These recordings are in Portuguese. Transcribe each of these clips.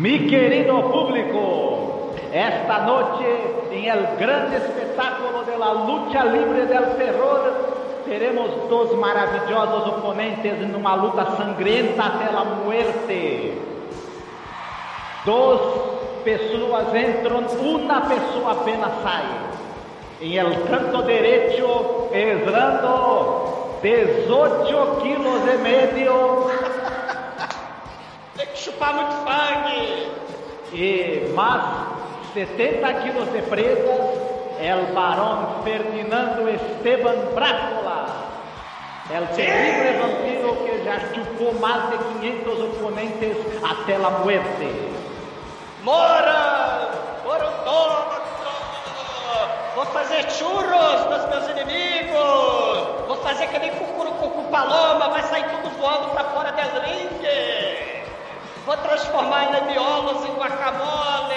Mi querido público, esta noche en el gran espectáculo de la lucha libre del terror teremos dos maravilhosos oponentes numa luta sangrenta até a muerte. Dos pessoas entram, uma pessoa apenas sai. Em el canto derecho, pesando 18 quilos e meio. Tem que chupar muito sangue. E mais 70 quilos de presas el varón Ferdinando Esteban Brácula, el terrible vampiro que já chupou mais de 500 oponentes até a muerte. Mora! Foram todos! Vou fazer churros dos meus inimigos! Vou fazer que nem cucurucucu paloma, vai sair tudo voando pra fora do ringue! Vou transformar nebiolos em guacamole!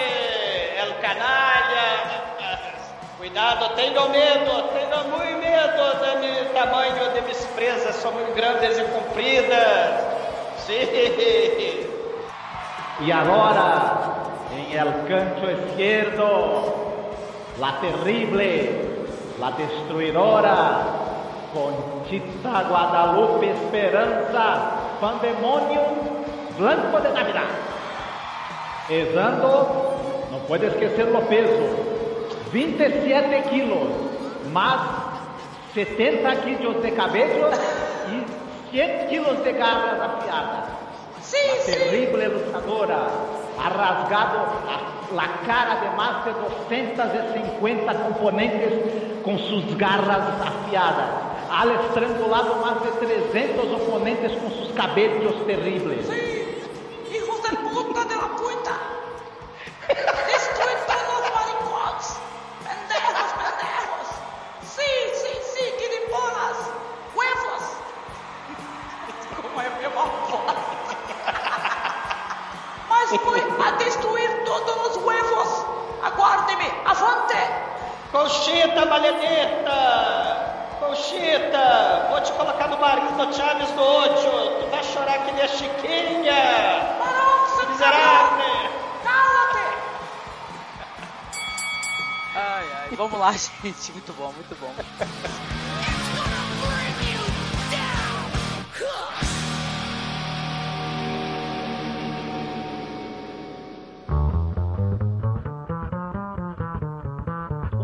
El canalha! Cuidado, tenham medo, tenham muito medo de meu tamanho de minhas presas, muito grandes e compridas. Sim. E agora, em el canto esquerdo, la terrible, la destruidora, Conchita Guadalupe Esperanza, Pandemônio Blanco de Navidad. Pesando, não pode esquecer o peso, 27 quilos, más 70 kilos de cabello y 100 kilos de garras afiadas. Sí, la sí. terrible luchadora ha rasgado la, cara de más de 250 componentes con sus garras afiadas. Ha estrangulado más de 300 oponentes con sus cabellos terribles. Sí, Conchita, maledeta! Conchita, vou te colocar no barril do Chaves do Ocho. Tu vai chorar que nem a Chiquinha. Você Miserável. Cala-te. Ai, ai. Vamos lá, gente. Muito bom, muito bom.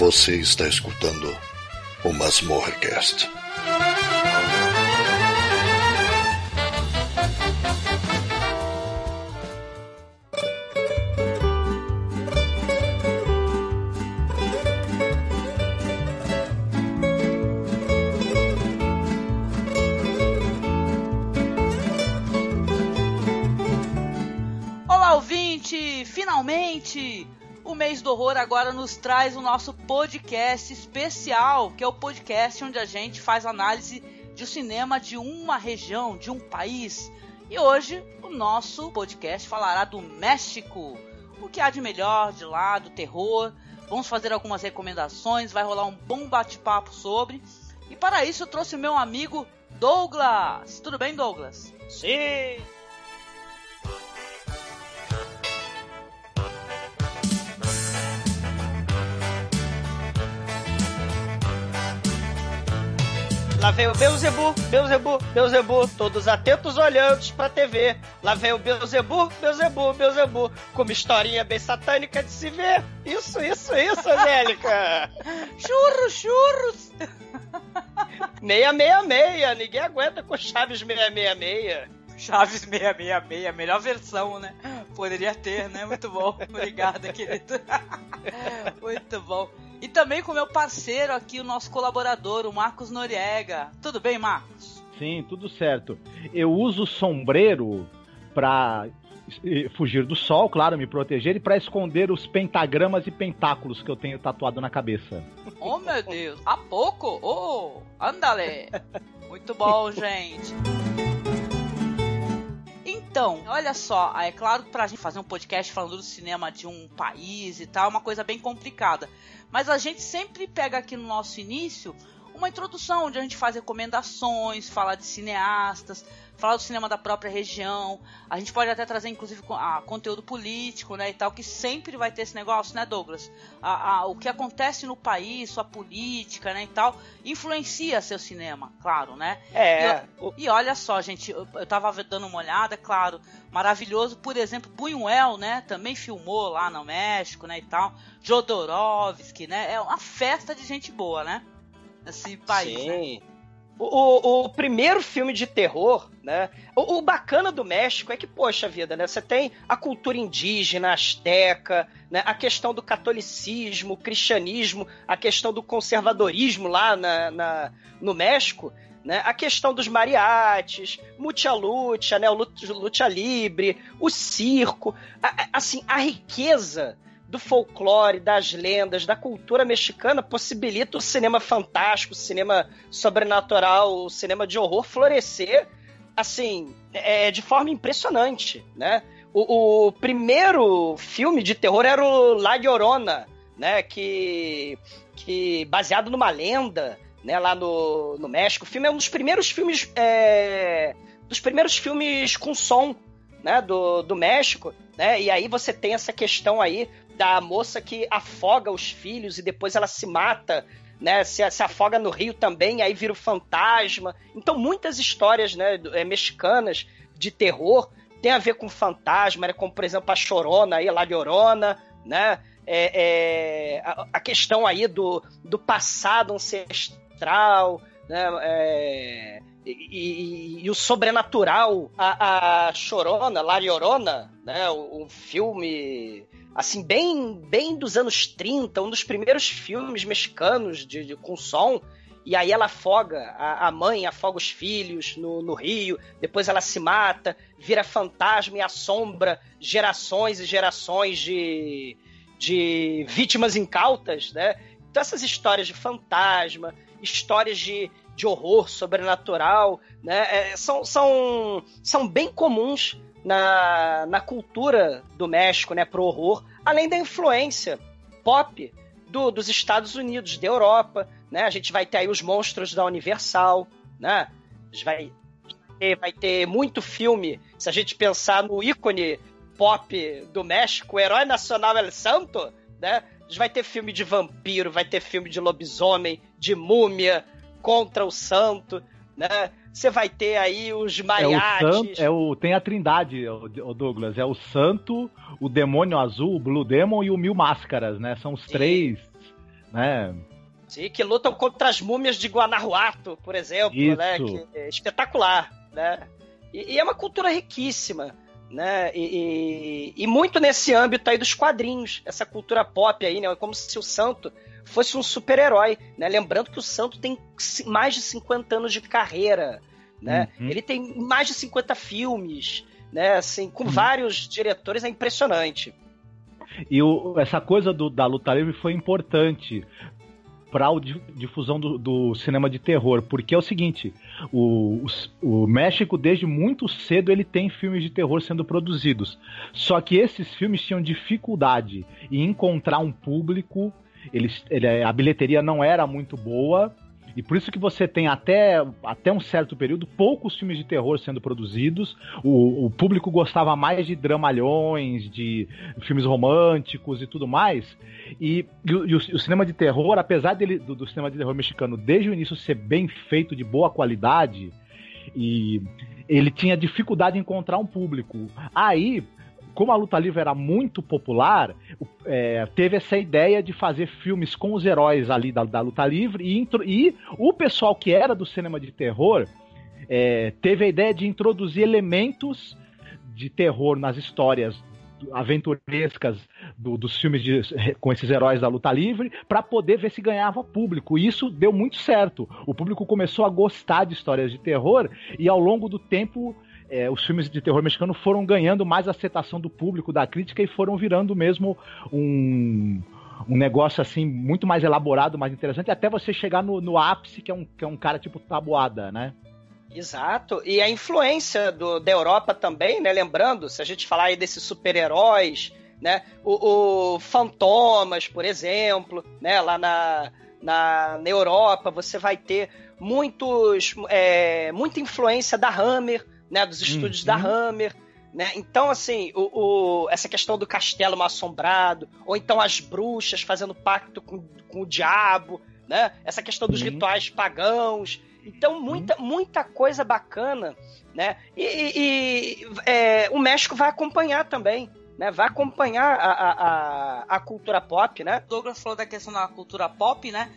Você está escutando o Masmorrecast. Olá, ouvinte! Finalmente! O mês do horror agora nos traz o nosso podcast especial, que é o podcast onde a gente faz análise de cinema de uma região, de um país. E hoje o nosso podcast falará do México. O que há de melhor de lá, do terror. Vamos fazer algumas recomendações, vai rolar um bom bate-papo sobre. E para isso eu trouxe o meu amigo Douglas. Tudo bem, Douglas? Sim. Lá vem o Beuzebu, Beuzebu, Beuzebu, todos atentos olhando pra TV. Lá vem o Beuzebu, Beuzebu, Beuzebu, com uma historinha bem satânica de se ver. Isso, isso, isso, Angélica. Churros, churros! 666, ninguém aguenta com Chaves 666. Chaves 666, melhor versão, né? Poderia ter, né? Muito bom. Obrigado, querido. Muito bom. E também com meu parceiro aqui, o nosso colaborador, o Marcos Noriega. Tudo bem, Marcos? Sim, tudo certo. Eu uso sombreiro eh, fugir do sol, claro, me proteger e pra esconder os pentagramas e pentáculos que eu tenho tatuado na cabeça. Oh, meu Deus. Há pouco? Oh, andale. Muito bom, gente. Então, olha só, é claro que pra gente fazer um podcast falando do cinema de um país e tal, é uma coisa bem complicada. Mas a gente sempre pega aqui no nosso início uma introdução onde a gente faz recomendações, fala de cineastas, fala do cinema da própria região. A gente pode até trazer, inclusive, a, conteúdo político, né, e tal, que sempre vai ter esse negócio, né, Douglas? A, o que acontece no país, sua política, né, e tal, influencia seu cinema, claro, né? É. E, e olha só, gente, eu, eu tava dando uma olhada, claro, maravilhoso. Por exemplo, Buñuel, né, também filmou lá no México, né, e tal. Jodorowsky, né? É uma festa de gente boa, né? Esse país. Sim. Né? O, o, primeiro filme de terror, né? O, o, bacana do México é que, poxa vida, né? Você tem a cultura indígena, asteca, né? a questão do catolicismo, o cristianismo, a questão do conservadorismo lá na, na no México, né? A questão dos mariachis, mucha lucha, né? O lucha livre, o circo, a, assim, a riqueza do folclore, das lendas, da cultura mexicana possibilita o cinema fantástico, o cinema sobrenatural, o cinema de horror florescer, assim, é, de forma impressionante, né? O, o primeiro filme de terror era o La Llorona, né? Que, que baseado numa lenda, né? Lá no, no México. O filme é um dos primeiros filmes, é, dos primeiros filmes com som, né? Do, do México, né? E aí você tem essa questão aí da moça que afoga os filhos e depois ela se mata, né? Se, se afoga no rio também, aí vira o fantasma. Então, muitas histórias né, é, mexicanas de terror tem a ver com fantasma, né? como por exemplo a Chorona, aí, La Llorona, né? É, é, a, a, questão aí do, do passado ancestral, né? É, e, e, e, o sobrenatural, a, a Chorona, La Llorona, né? Um filme assim, bem, bem dos anos 30, um dos primeiros filmes mexicanos de, de com som. E aí ela afoga, a, a mãe afoga os filhos no, no, rio, depois ela se mata, vira fantasma e assombra gerações e gerações de, de vítimas incautas, né? Então essas histórias de fantasma, histórias de, de horror sobrenatural, né? É, são, são, são bem comuns na, na cultura do México, né, pro horror, além da influência pop do, dos Estados Unidos, da Europa, né? A gente vai ter aí os monstros da Universal, né? A gente vai ter, vai ter muito filme, se a gente pensar no ícone pop do México, o herói nacional El Santo, né? A gente vai ter filme de vampiro, vai ter filme de lobisomem, de múmia contra o santo, né? Você vai ter aí os mariachis. É é o tem a trindade, o Douglas. É o santo, o demônio azul, o Blue Demon e o Mil Máscaras, né? São os Sim. três, né? Sim, que lutam contra as múmias de Guanajuato, por exemplo, Isso. né? Que é espetacular, né? E, e, é uma cultura riquíssima, né? E, e, e, muito nesse âmbito aí dos quadrinhos, essa cultura pop aí, né? Como se o santo fosse um super-herói, né? Lembrando que o Santo tem mais de 50 anos de carreira, né? Uhum. Ele tem mais de 50 filmes, né? Assim, com uhum. vários diretores, é impressionante. E o, essa coisa do, da luta livre foi importante para a difusão do, do, cinema de terror, porque é o seguinte, o, o, o, México desde muito cedo ele tem filmes de terror sendo produzidos, só que esses filmes tinham dificuldade em encontrar um público eles, ele, a bilheteria não era muito boa E por isso que você tem até, até um certo período poucos filmes de terror sendo produzidos. O, o público gostava mais de dramalhões, de filmes românticos e tudo mais. E, e, o, e o, cinema de terror, apesar dele, do, do cinema de terror mexicano desde o início ser bem feito, de boa qualidade, e ele tinha dificuldade em encontrar um público. Aí, como a luta livre era muito popular, é, teve essa ideia de fazer filmes com os heróis ali da, da luta livre e, e, o pessoal que era do cinema de terror é, teve a ideia de introduzir elementos de terror nas histórias aventurescas do, dos filmes de, com esses heróis da luta livre para poder ver se ganhava público. E isso deu muito certo. O público começou a gostar de histórias de terror e ao longo do tempo é, os filmes de terror mexicano foram ganhando mais aceitação do público, da crítica e foram virando mesmo um, um negócio assim muito mais elaborado, mais interessante, até você chegar no, no ápice, que é, um, que é um cara tipo tabuada, né? Exato. E a influência do, da Europa também, né? Lembrando, se a gente falar aí desses super-heróis, né? O, o, Fantomas, por exemplo, né? Lá na, na, na Europa, você vai ter muitos, é, muita influência da Hammer, né? Dos estúdios uhum. da Hammer. Né? Então, assim, o, o, essa questão do castelo mal assombrado, ou então as bruxas fazendo pacto com, com o diabo, né? Essa questão dos uhum. rituais pagãos. Então, muita, uhum. muita coisa bacana, né? E, e é, o México vai acompanhar também. Né, vai acompanhar a, a, a, a cultura pop, né? O Douglas falou da questão da cultura pop, né?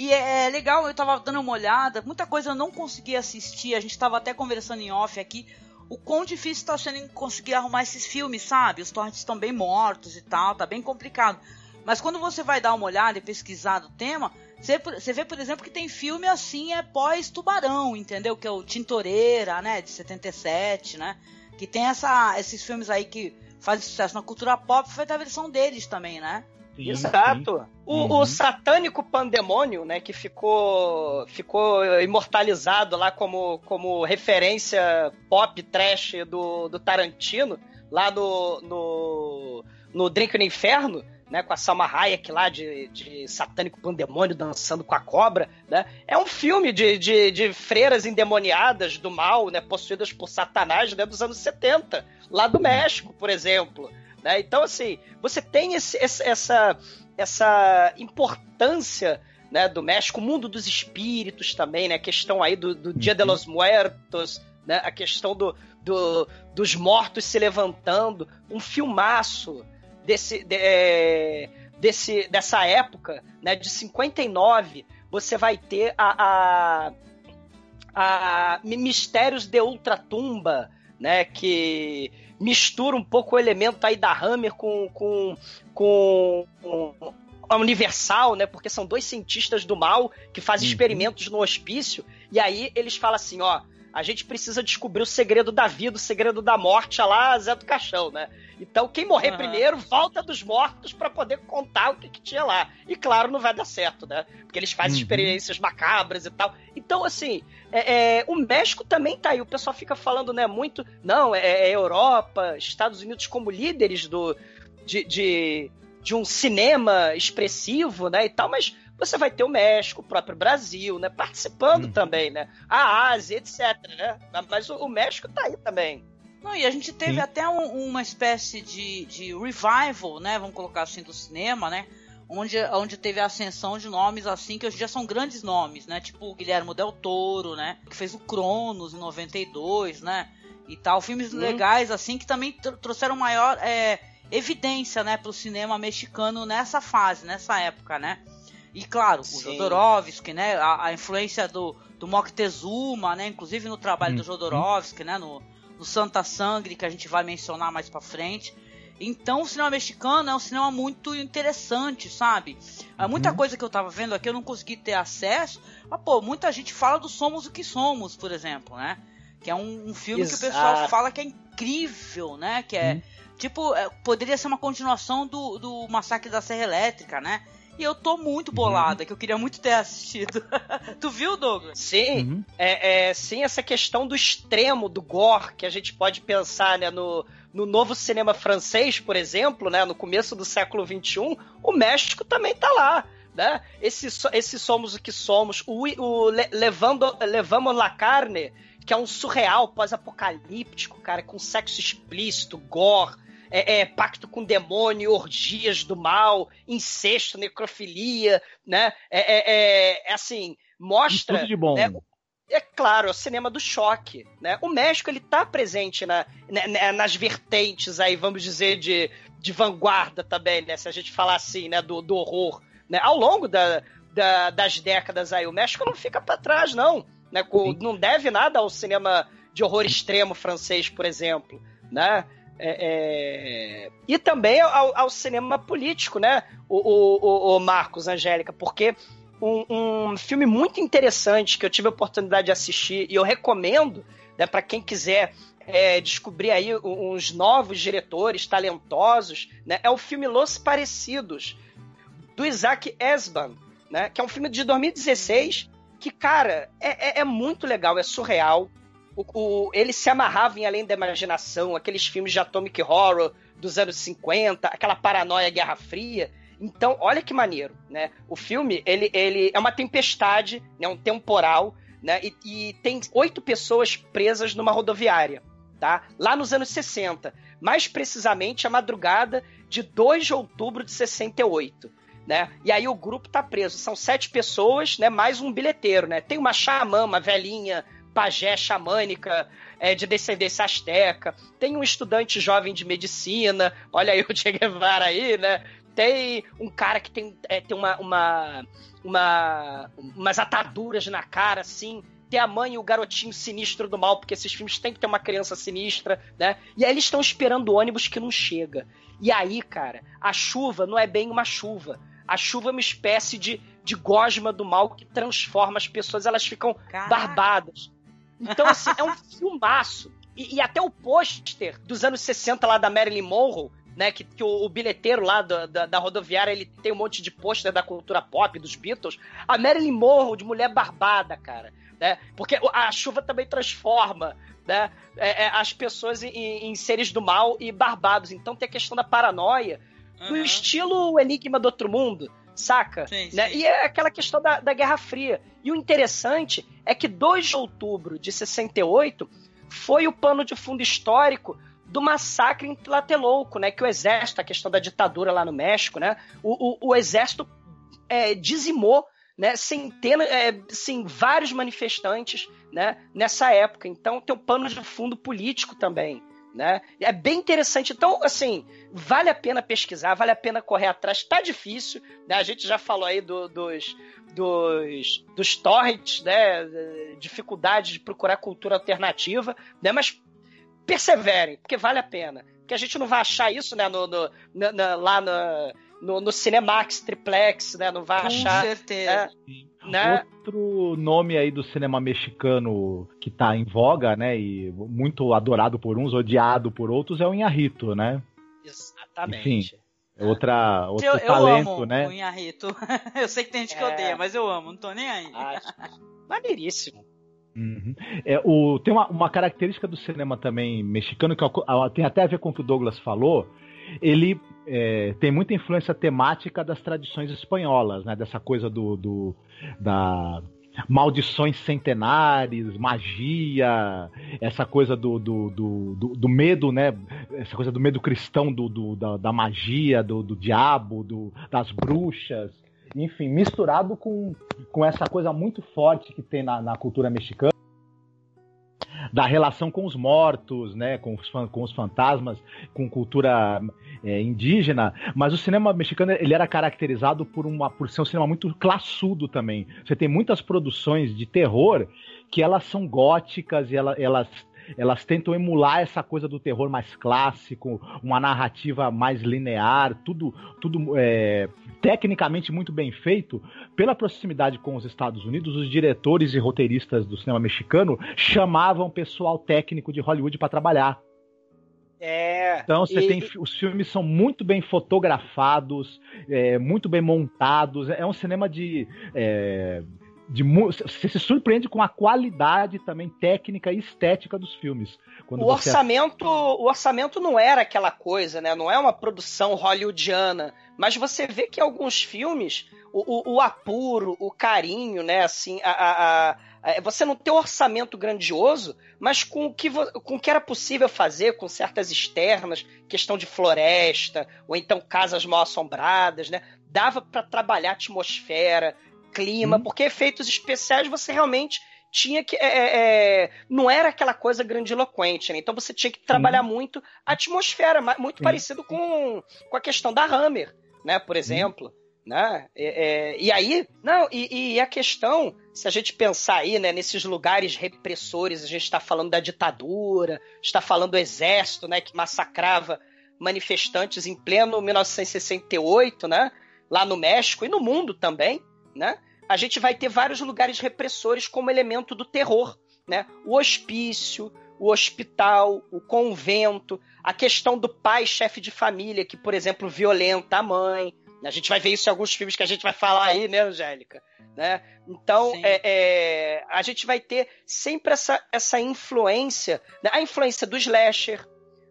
E é, é, legal, eu tava dando uma olhada, muita coisa eu não consegui assistir, a gente tava até conversando em off aqui, o quão difícil tá sendo conseguir arrumar esses filmes, sabe? Os torrents estão bem mortos e tal, tá bem complicado. Mas quando você vai dar uma olhada e pesquisar do tema, você, você vê, por exemplo, que tem filme assim, é pós-tubarão, entendeu? Que é o Tintoreira, né? De 77, né? Que tem essa, esses filmes aí que fazem sucesso na cultura pop, foi da versão deles também, né? Sim, Exato. Sim. O, uhum. o, satânico pandemônio, né, que ficou, ficou imortalizado lá como, como referência pop trash do, do Tarantino, lá no, no, no Drink no Inferno, né, com a Salma Hayek lá de, de satânico pandemônio dançando com a cobra, né? É um filme de, de, de freiras endemoniadas do mal, né, possuídas por Satanás, né, dos anos 70, lá do México, por exemplo. Né? Então, assim, você tem esse, essa, essa importância né, do México, o mundo dos espíritos também, né? A questão aí do, do Dia de los Muertos, né? A questão do, do, dos mortos se levantando. Um filmaço desse, de, é, desse, dessa época, né? De 59, você vai ter a, a, a Mistérios de Ultratumba, né? Que mistura um pouco o elemento aí da Hammer com, com, com, com a Universal, né? Porque são dois cientistas do mal que fazem uhum. experimentos no hospício. E aí eles falam assim, ó, a gente precisa descobrir o segredo da vida, o segredo da morte, lá Zé do Caixão, né? Então, quem morrer uhum. primeiro volta dos mortos para poder contar o que, que, tinha lá. E claro, não vai dar certo, né? Porque eles fazem uhum. experiências macabras e tal. Então, assim, é, é, o México também tá aí. O pessoal fica falando, né, muito. Não, é, é Europa, Estados Unidos como líderes do, de, de, de um cinema expressivo, né? E tal, mas você vai ter o México, o próprio Brasil, né? Participando uhum. também, né? A Ásia, etc, né? Mas o, o México tá aí também. Não, e a gente teve Sim. até um, uma espécie de, de revival, né? Vamos colocar assim, do cinema, né? Onde, onde teve a ascensão de nomes assim, que hoje já são grandes nomes, né? Tipo o Guilherme Del Toro, né? Que fez o Cronos em 92, né? E tal. Filmes hum. legais, assim, que também trouxeram maior é, evidência, né? Pro cinema mexicano nessa fase, nessa época, né? E claro, Sim. o Jodorowsky, né? A, a, influência do, do Moctezuma, né? Inclusive no trabalho hum. do Jodorowsky, né? No, do Santa Sangre, que a gente vai mencionar mais pra frente. Então, o cinema mexicano é um cinema muito interessante, sabe? Uhum. Muita coisa que eu tava vendo aqui eu não consegui ter acesso. Mas, pô, muita gente fala do Somos o que Somos, por exemplo, né? Que é um, um filme Exato. que o pessoal fala que é incrível, né? Que é. Uhum. Tipo, é, poderia ser uma continuação do, do Massacre da Serra Elétrica, né? E eu tô muito uhum. bolada, uhum. que eu queria muito ter assistido. tu viu, Douglas? Sim, uhum. é, é, sim, essa questão do extremo do gore que a gente pode pensar, né, no, no novo cinema francês, por exemplo, né, no começo do século XXI, o México também tá lá. né? Esse, esse Somos o que Somos, o, o Le- Levando, Levamos la Carne, que é um surreal pós-apocalíptico, cara, com sexo explícito, gore, é, é, pacto com demônio, orgias do mal, incesto, necrofilia, né? É, é, é- é assim, mostra... Tudo de bom. né, é claro, é o cinema do choque, né? O México, ele tá presente na, na- na- nas vertentes aí, vamos dizer, de, de vanguarda também, né? Se a gente falar assim, né, do, do horror, né? Ao longo da, da- das décadas aí, o México não fica pra trás, não, né? Com- não deve nada ao cinema de horror extremo francês, por exemplo, né? É, é, E também ao, ao cinema político, né? O, o, o- Marcos, Angélica, porque um, um filme muito interessante que eu tive a oportunidade de assistir e eu recomendo né, para quem quiser é, descobrir aí uns novos diretores talentosos, né, é o filme Los Parecidos, do Isaac Esban, né, que é um filme de 2016 que, cara, é, é- é muito legal, é surreal. O, o- ele se amarrava em Além da Imaginação, aqueles filmes de Atomic Horror dos anos 50, aquela paranoia Guerra Fria. Então, olha que maneiro, né? O filme, ele, ele é uma tempestade, né? um temporal, né? E, e tem oito pessoas presas numa rodoviária, tá? Lá nos anos 60. Mais precisamente, a madrugada de 2 de outubro de 68. Né? E aí o grupo tá preso. São sete pessoas, né? Mais um bilheteiro, né? Tem uma xamã, uma velhinha, pajé xamânica é, de descendência asteca. Tem um estudante jovem de medicina. Olha aí o Che Guevara aí, né? Tem um cara que tem, é, tem uma, uma, uma, umas ataduras na cara, assim. Tem a mãe e o garotinho sinistro do mal, porque esses filmes têm que ter uma criança sinistra, né? E aí eles estão esperando o ônibus que não chega. E aí, cara, a chuva não é bem uma chuva. A chuva é uma espécie de, de gosma do mal que transforma as pessoas, elas ficam Caraca. barbadas. Então, assim, é um filmaço. E, e até o pôster dos anos 60 lá da Marilyn Monroe, né? Que, que o, o bilheteiro lá da, da, da rodoviária ele tem um monte de pôster da cultura pop, dos Beatles. A Marilyn Monroe de mulher barbada, cara. Né? Porque a chuva também transforma né? é, é, as pessoas em, em seres do mal e barbados. Então tem a questão da paranoia, no Uhum. estilo Enigma do Outro Mundo, saca? Sim, Né? sim. E é aquela questão da, da Guerra Fria. E o interessante é que 2 de outubro de 68 foi o pano de fundo histórico do massacre em Tlatelolco, né? Que o exército, a questão da ditadura lá no México, né? O, o, o exército é, dizimou né, centenas, é, sim, vários manifestantes né, nessa época. Então tem um pano de fundo político também. Né? É bem interessante. Então, assim, vale a pena pesquisar, vale a pena correr atrás. Tá difícil, né? A gente já falou aí do- dos, dos, dos torrents, né? Dificuldade de procurar cultura alternativa, né? Mas perseverem, porque vale a pena. Porque a gente não vai achar isso, né? No, no- na- lá no, no, no Cinemax Triplex, né? Não vai Com achar. certeza. Né? Outro nome aí do cinema mexicano que tá em voga, né? E muito adorado por uns, odiado por outros, é o Inharrito, né? Exatamente. É Outra, outro Eu, eu talento, amo né? o Inharito. eu sei que tem gente que É. odeia, mas eu amo, não tô nem aí. Acho. Maneiríssimo. Uhum. É, o, tem uma, uma característica do cinema também mexicano que tem até a ver com o que o Douglas falou. Ele é, tem muita influência temática das tradições espanholas, né? Dessa coisa do, do da maldições centenares, magia, essa coisa do, do, do, do- do medo, né? Essa coisa do medo cristão do, do- da, da magia, do, do diabo, do, das bruxas. Enfim, misturado com, com essa coisa muito forte que tem na, na cultura mexicana da relação com os mortos, né, com os, com os fantasmas, com cultura é, indígena, mas o cinema mexicano ele era caracterizado por uma por ser um cinema muito classudo também. Você tem muitas produções de terror que elas são góticas e ela- elas elas tentam emular essa coisa do terror mais clássico, uma narrativa mais linear, tudo tudo é, tecnicamente muito bem feito, pela proximidade com os Estados Unidos, os diretores e roteiristas do cinema mexicano chamavam pessoal técnico de Hollywood para trabalhar. É. Então você E- tem os filmes são muito bem fotografados, é, muito bem montados. É um cinema de é, de você se surpreende com a qualidade também técnica e estética dos filmes. o orçamento, o orçamento não era aquela coisa, né? Não é uma produção hollywoodiana, mas você vê que alguns filmes o, o, o apuro, o carinho, né? Assim, a, a, a, você não tem um orçamento grandioso, mas com o, que, com o que era possível fazer, com certas externas, questão de floresta, ou então casas mal assombradas, né? Dava para trabalhar atmosfera, clima, hum. porque efeitos especiais você realmente tinha que. É, é, é, não era aquela coisa grandiloquente, né? Então você tinha que trabalhar hum. muito a atmosfera, muito Sim. parecido com, com a questão da Hammer, né? Por exemplo. Hum. Né? É, é, e aí, não, e, e, a questão, se a gente pensar aí, né, nesses lugares repressores, a gente está falando da ditadura, está falando do exército, né, que massacrava manifestantes em pleno 1968, né, lá no México e no mundo também, né? A gente vai ter vários lugares repressores como elemento do terror, né? O hospício, o hospital, o convento, a questão do pai chefe de família que, por exemplo, violenta a mãe. A gente vai ver isso em alguns filmes que a gente vai falar aí, né, Angélica? Né? Então, é, é, a gente vai ter sempre essa, essa influência, né? a influência do slasher,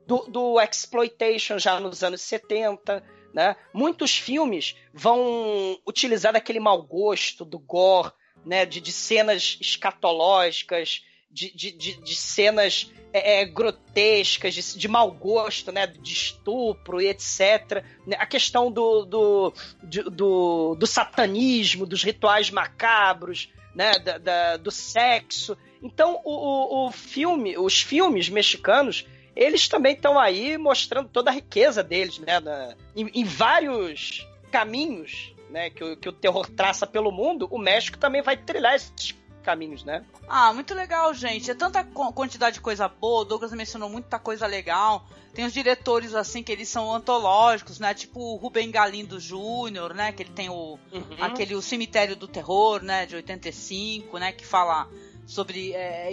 do, do exploitation já nos anos 70, né? Muitos filmes vão utilizar aquele mau gosto do gore, né? de, de cenas escatológicas, de, de, de, de cenas é, é, grotescas, de, de mau gosto, né? de estupro e etc. Né? A questão do, do, do, do, satanismo, dos rituais macabros, né? Da, da, do sexo. Então, o, o, o filme, os filmes mexicanos eles também estão aí mostrando toda a riqueza deles, né? Na, em, em, vários caminhos né, que, o, que o terror traça pelo mundo, o México também vai trilhar esses caminhos, né? Ah, muito legal, gente. É tanta quantidade de coisa boa. O Douglas mencionou muita coisa legal. Tem os diretores, assim, que eles são antológicos, né? Tipo o Rubem Galindo Júnior, né? Que ele tem o, uhum. aquele o Cemitério do Terror, né? De 85, né? Que fala sobre é,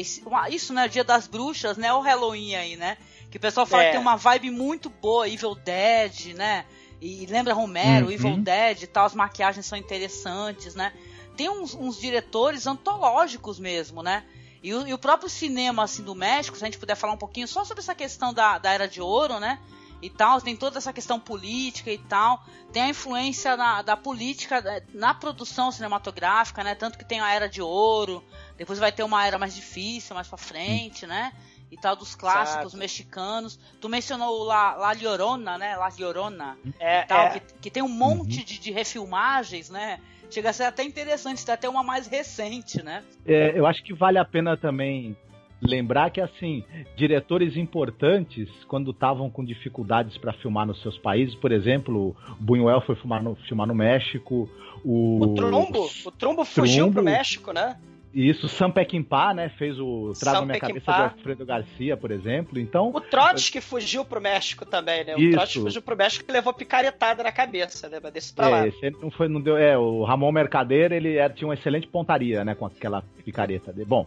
isso, né? Dia das Bruxas, né? O Halloween aí, né? Que o pessoal fala é. que tem uma vibe muito boa, Evil Dead, né? E lembra Romero, uhum. Evil Dead e tal, as maquiagens são interessantes, né? Tem uns, uns diretores antológicos mesmo, né? E o, e o, próprio cinema assim do México, se a gente puder falar um pouquinho só sobre essa questão da, da Era de Ouro, né? E tal, tem toda essa questão política e tal. Tem a influência na, da política na produção cinematográfica, né? Tanto que tem a Era de Ouro, depois vai ter uma era mais difícil, mais pra frente, né? e tal, dos clássicos Exato. mexicanos. Tu mencionou La, La Llorona, né? La Llorona. É, tal, é. Que, que, tem um monte uhum. de, de refilmagens, né? Chega a ser até interessante, tem até uma mais recente, né? É, eu acho que vale a pena também lembrar que assim diretores importantes quando estavam com dificuldades para filmar nos seus países por exemplo Buñuel foi filmar no, filmar no México o, o Trombo o Trombo fugiu Trumbo, pro México né isso, Sam Peckinpah, né, fez o Trago Minha Cabeça do Alfredo Garcia, por exemplo, então... O Trotsky fugiu pro México também, né, o isso. Trotsky fugiu pro México e levou picaretada na cabeça, né, desse pra é, lá. Esse não foi, não deu, é, o Ramon Mercader, ele era, tinha uma excelente pontaria, né, com aquela picareta dele. Bom...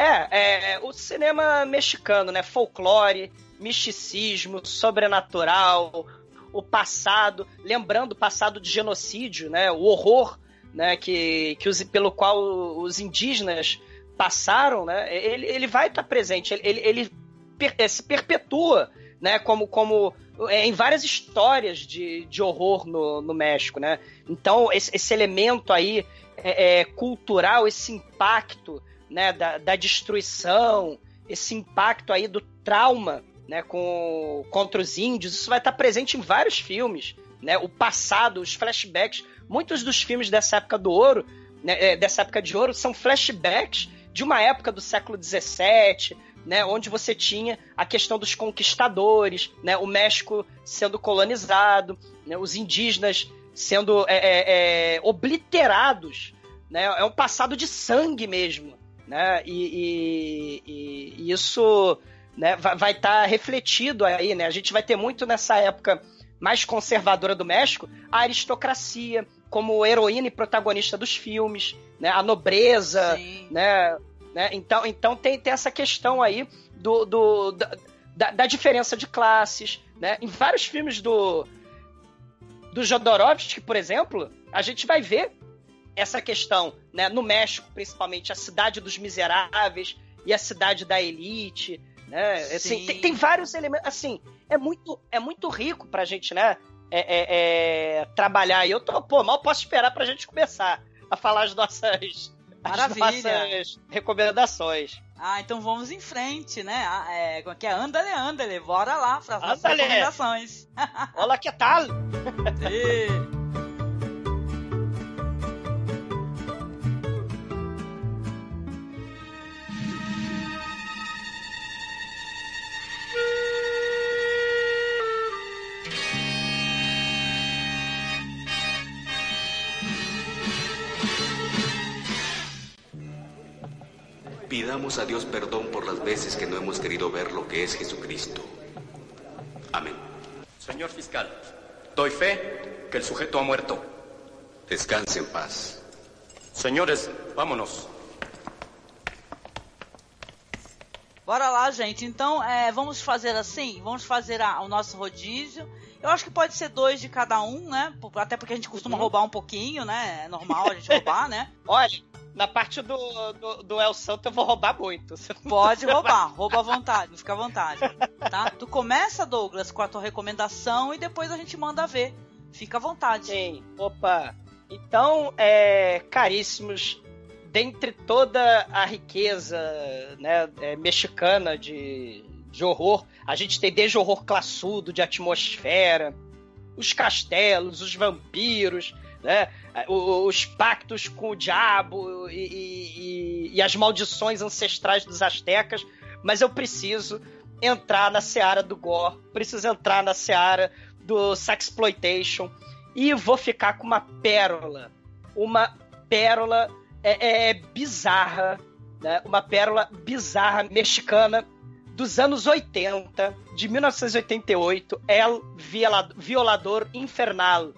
é, é, o cinema mexicano, né, folclore, misticismo, sobrenatural, o passado, lembrando o passado de genocídio, né, o horror né, que, que os, pelo qual os indígenas passaram, né, ele, ele vai estar presente, ele, ele, ele eh, se perpetua, né, como, como é, em várias histórias de, de horror no, no México, né. Então esse, esse elemento aí é, é, cultural, esse impacto, né, da, da destruição, esse impacto aí do trauma, né, com, contra os índios, isso vai estar presente em vários filmes, né, o passado, os flashbacks, muitos dos filmes dessa época do ouro, né, é, dessa época de ouro, são flashbacks de uma época do século XVII, né, onde você tinha a questão dos conquistadores, né, o México sendo colonizado, né, os indígenas sendo é, é, é obliterados, né, é um passado de sangue mesmo, né, e, e, e isso né, vai estar tá refletido aí, né, a gente vai ter muito nessa época mais conservadora do México, a aristocracia como heroína e protagonista dos filmes, né? A nobreza, né? né? Então, então tem, tem essa questão aí do, do da, da, diferença de classes, né? Em vários filmes do do Jodorowsky, por exemplo, a gente vai ver essa questão, né? No México, principalmente, a cidade dos miseráveis e a cidade da elite, né? Assim, tem, tem, vários elementos. Assim, é muito, é muito rico pra gente, né? É, é, é, trabalhar. E eu tô, pô, mal posso esperar pra gente começar a falar as nossas, Maravilha. as nossas recomendações. Ah, então vamos em frente, né? Ah, é, como é que é? Andale, andale, bora lá para as recomendações. Olá, que tal? Pidamos a Dios perdón por las veces que no hemos querido ver lo que es Jesucristo. Amén. Señor fiscal, doy fe que el sujeto ha muerto. Descanse en paz. Señores, vámonos. Bora lá, gente. Então, é, vamos fazer assim? Vamos fazer a- o nosso rodízio. Eu acho que pode ser dois de cada um, né? Até porque a gente costuma roubar um pouquinho, né? É normal a gente roubar, né? Olha, na parte do, do, do El Santo eu vou roubar muito. Pode roubar, rouba à vontade, fica à vontade. Tá? Tu começa, Douglas, com a tua recomendação e depois a gente manda ver. Fica à vontade. Sim, opa. Então, é, caríssimos, dentre toda a riqueza né, é, mexicana de, de horror, a gente tem desde horror classudo, de atmosfera, os castelos, os vampiros, né, os pactos com o diabo e, e- e- as maldições ancestrais dos astecas, mas eu preciso entrar na seara do gore, preciso entrar na seara do sexploitation e vou ficar com uma pérola, uma pérola é, é, bizarra, né? Uma pérola bizarra mexicana dos anos 80, de 1988, El Viola- Violador Infernal.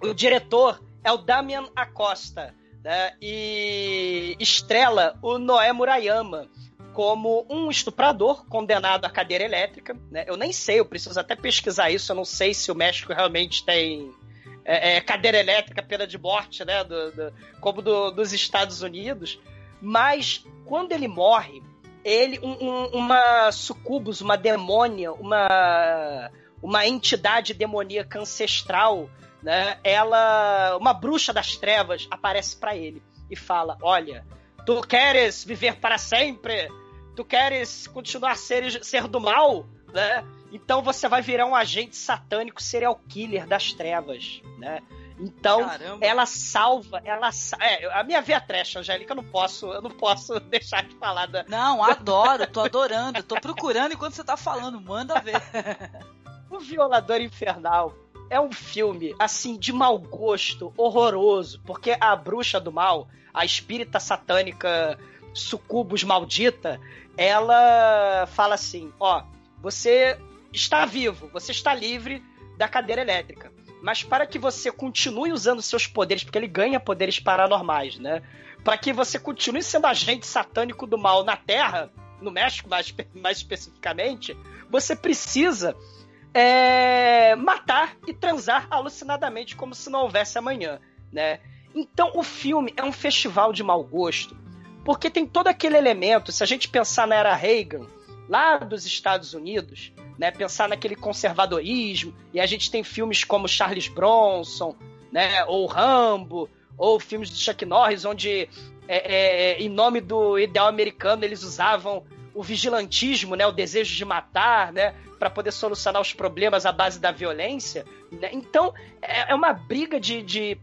O diretor é o Damian Acosta, né? E estrela o Noé Murayama como um estuprador condenado à cadeira elétrica. Né? Eu nem sei, eu preciso até pesquisar isso. Eu não sei se o México realmente tem é, é, cadeira elétrica, pena de morte, né? Do, do- como do- dos Estados Unidos. Mas quando ele morre, ele, um- um- uma sucubus, uma demônia, uma, uma entidade demoníaca ancestral, né? Ela, uma bruxa das trevas, aparece para ele e fala: Olha, tu queres viver para sempre? Tu queres continuar a ser, ser do mal, né? Então você vai virar um agente satânico serial killer das trevas, né? Então Caramba. ela salva, ela é, a minha veia trash, Angélica, eu não posso, eu não posso deixar de falar da, Não, adoro, tô adorando, tô procurando enquanto você tá falando, manda ver. O Violador Infernal é um filme, assim, de mau gosto, horroroso, porque a bruxa do mal, a espírita satânica sucubus maldita, ela fala assim: ó, você está vivo, você está livre da cadeira elétrica. Mas para que você continue usando seus poderes, porque ele ganha poderes paranormais, né? Para que você continue sendo agente satânico do mal na Terra, no México mais, mais especificamente, você precisa é, matar e transar alucinadamente como se não houvesse amanhã, né? Então o filme é um festival de mau gosto, porque tem todo aquele elemento, se a gente pensar na era Reagan, lá dos Estados Unidos, né, pensar naquele conservadorismo, e a gente tem filmes como Charles Bronson, né, ou Rambo, ou filmes do Chuck Norris, onde é, é, em nome do ideal americano eles usavam o vigilantismo, né, o desejo de matar, né, para poder solucionar os problemas à base da violência. né? Então é, é uma briga de, de,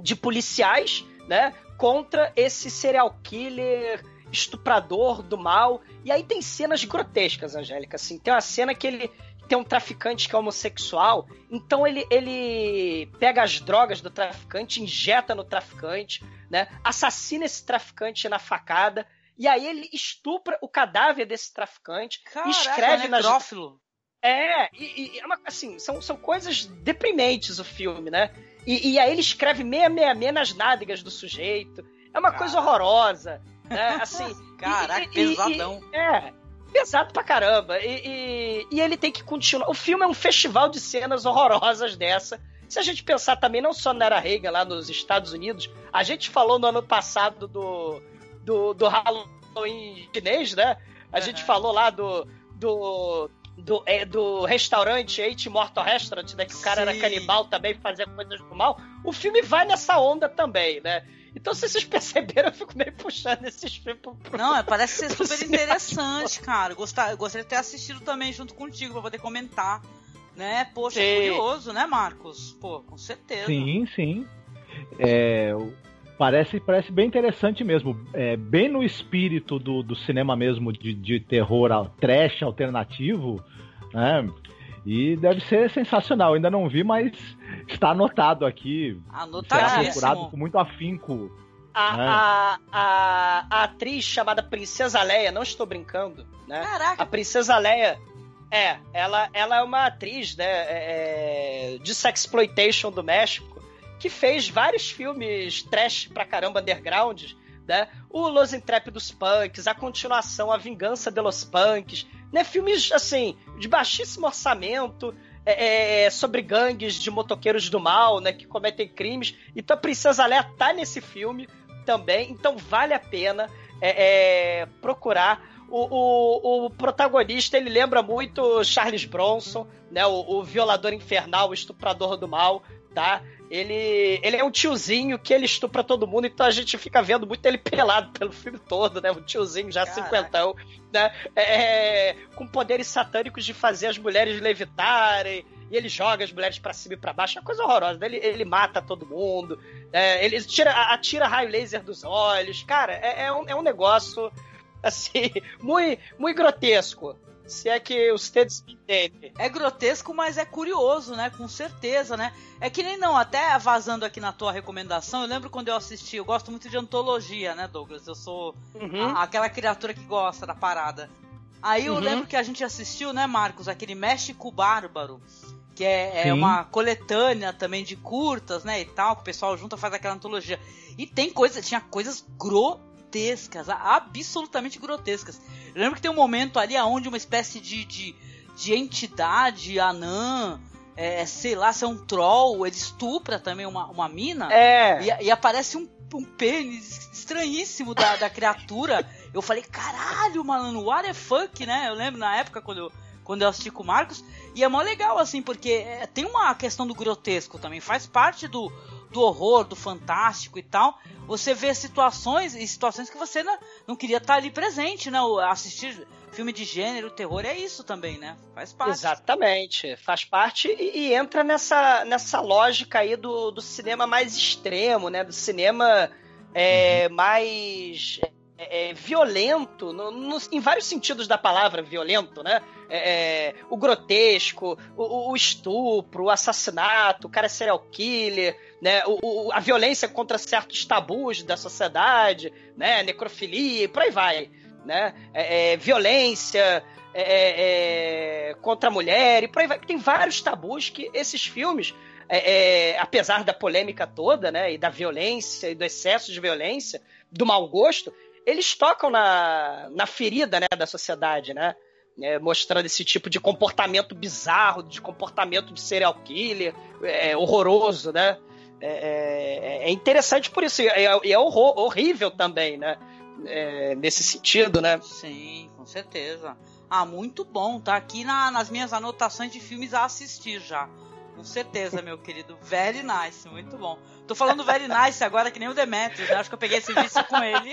de policiais, né, contra esse serial killer estuprador do mal. E aí tem cenas grotescas, Angélica. Assim, tem uma cena que ele tem um traficante que é homossexual, então ele, ele pega as drogas do traficante, injeta no traficante, né? Assassina esse traficante na facada. E aí ele estupra o cadáver desse traficante, Caraca, escreve nas necrófilo. É, e, e é uma- assim, são, são coisas deprimentes o filme, né? E, e aí ele escreve 666 nas nádegas do sujeito. É uma coisa horrorosa, né? Assim, Caraca, e- pesadão. é, pesado pra caramba. E, e- e ele tem que continuar. O filme é um festival de cenas horrorosas dessa. se a gente pensar também, não só na era Reagan lá nos Estados Unidos, a gente falou no ano passado do, do, do Halloween chinês, né? A uhum. gente falou lá do, do, do, é, do restaurante Eight Mortal Restaurant, né? Que o cara Sim. era canibal também, fazia coisas do mal. O filme vai nessa onda também, né? Então, se vocês perceberam, eu fico meio puxando esses filmes pro, pro Não, é, parece ser super interessante, cara. Gostar, gostaria de ter assistido também junto contigo pra poder comentar. Né? Poxa, sim. curioso, né, Marcos? Pô, com certeza. Sim, sim. É, parece, parece bem interessante mesmo. É, bem no espírito do, do cinema mesmo de, de terror trash alternativo. Né? E deve ser sensacional. ainda não vi, mas está anotado aqui. Anotadíssimo. Será procurado com muito afinco. A, né? a, a, a, atriz chamada Princesa Leia, não estou brincando, né? Caraca. A Princesa Leia, é, ela, ela é uma atriz, né, é de sexploitation do México, que fez vários filmes trash pra caramba underground, né? O Los Intrépidos Punks, a continuação A Vingança de los Punks, né? Filmes, assim, de baixíssimo orçamento, é, é, sobre gangues de motoqueiros do mal, né? Que cometem crimes. Então a Princesa Leia tá nesse filme também, então vale a pena é, é procurar. O, o, o, protagonista, ele lembra muito Charles Bronson, né? O, o violador infernal, o estuprador do mal, tá? Ele, ele é um tiozinho que ele estupra todo mundo, então a gente fica vendo muito ele pelado pelo filme todo, né? Um tiozinho já Caraca. cinquentão, né? É, com poderes satânicos de fazer as mulheres levitarem, e ele joga as mulheres para cima e pra baixo, é uma coisa horrorosa. Ele, ele mata todo mundo, é, ele tira, atira raio laser dos olhos, cara, é, é, um, é um negócio, assim, muito, muito grotesco. Se é que os dedos me entendem. É grotesco, mas é curioso, né? Com certeza, né? É que nem não, até vazando aqui na tua recomendação, eu lembro quando eu assisti, eu gosto muito de antologia, né, Douglas? Eu sou uhum. a, aquela criatura que gosta da parada. Aí eu uhum. lembro que a gente assistiu, né, Marcos, aquele México Bárbaro, que é, é, uma coletânea também de curtas, né, e tal, que o pessoal junta faz aquela antologia. E tem coisa, tinha coisas grotescas grotescas, absolutamente grotescas. Eu lembro que tem um momento ali onde uma espécie de, de, de entidade anã, é, sei lá, se é um troll, ele estupra também uma, uma mina. É. E, e aparece um, um pênis estranhíssimo da, da criatura. Eu falei, caralho, mano, what the fuck, né? Eu lembro na época quando eu, quando eu assisti com o Marcos. E é mó legal, assim, porque é, tem uma questão do grotesco também. Faz parte do, do horror, do fantástico e tal, você vê situações e situações que você não, não queria estar ali presente, né? Assistir filme de gênero, terror é isso também, né? Faz parte. Exatamente, faz parte e, e entra nessa, nessa lógica aí do, do cinema mais extremo, né? Do cinema é, uhum. mais é, é, violento, no, no, em vários sentidos da palavra violento, né? É, é o grotesco, o, o, estupro, o assassinato, o cara serial killer, né, o, o, a violência contra certos tabus da sociedade, né, necrofilia, por aí vai, né, é, é, violência é, é, é, contra a mulher e por aí vai. Tem vários tabus que esses filmes, apesar da polêmica toda, né, e da violência e do excesso de violência, do mau gosto, eles tocam na, na ferida, né, da sociedade, né, mostrando esse tipo de comportamento bizarro, de comportamento de serial killer, horroroso, né? É, é, é, interessante por isso, e é, é horror, horrível também, né? É, nesse sentido, né? Sim, com certeza. Ah, muito bom, tá aqui na, nas minhas anotações de filmes a assistir já. Com certeza, meu querido. Very nice, muito bom. Tô falando very nice agora que nem o Demetrius, né? Acho que eu peguei esse vício com ele.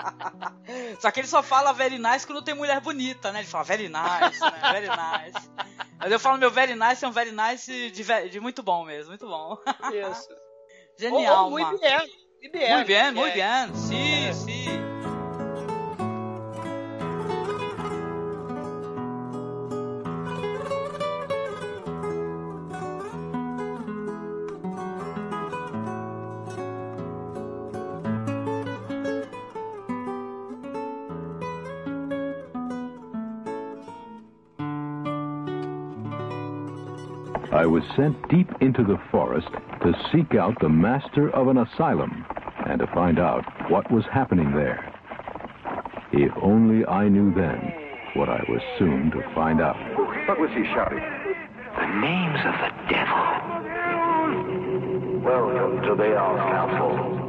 só que ele só fala very nice quando tem mulher bonita, né? Ele fala very nice, né? Very nice. Mas eu falo meu very nice é um very nice de, de muito bom mesmo, muito bom. Isso. Genial, oh, oh, muito bem. Muito bem, muito bem. Muito bem. Sim, sim. Was sent deep into the forest to seek out the master of an asylum and to find out what was happening there. If only I knew then what I was soon to find out. What was he shouting? The names of the devil. Welcome to the Owl Council.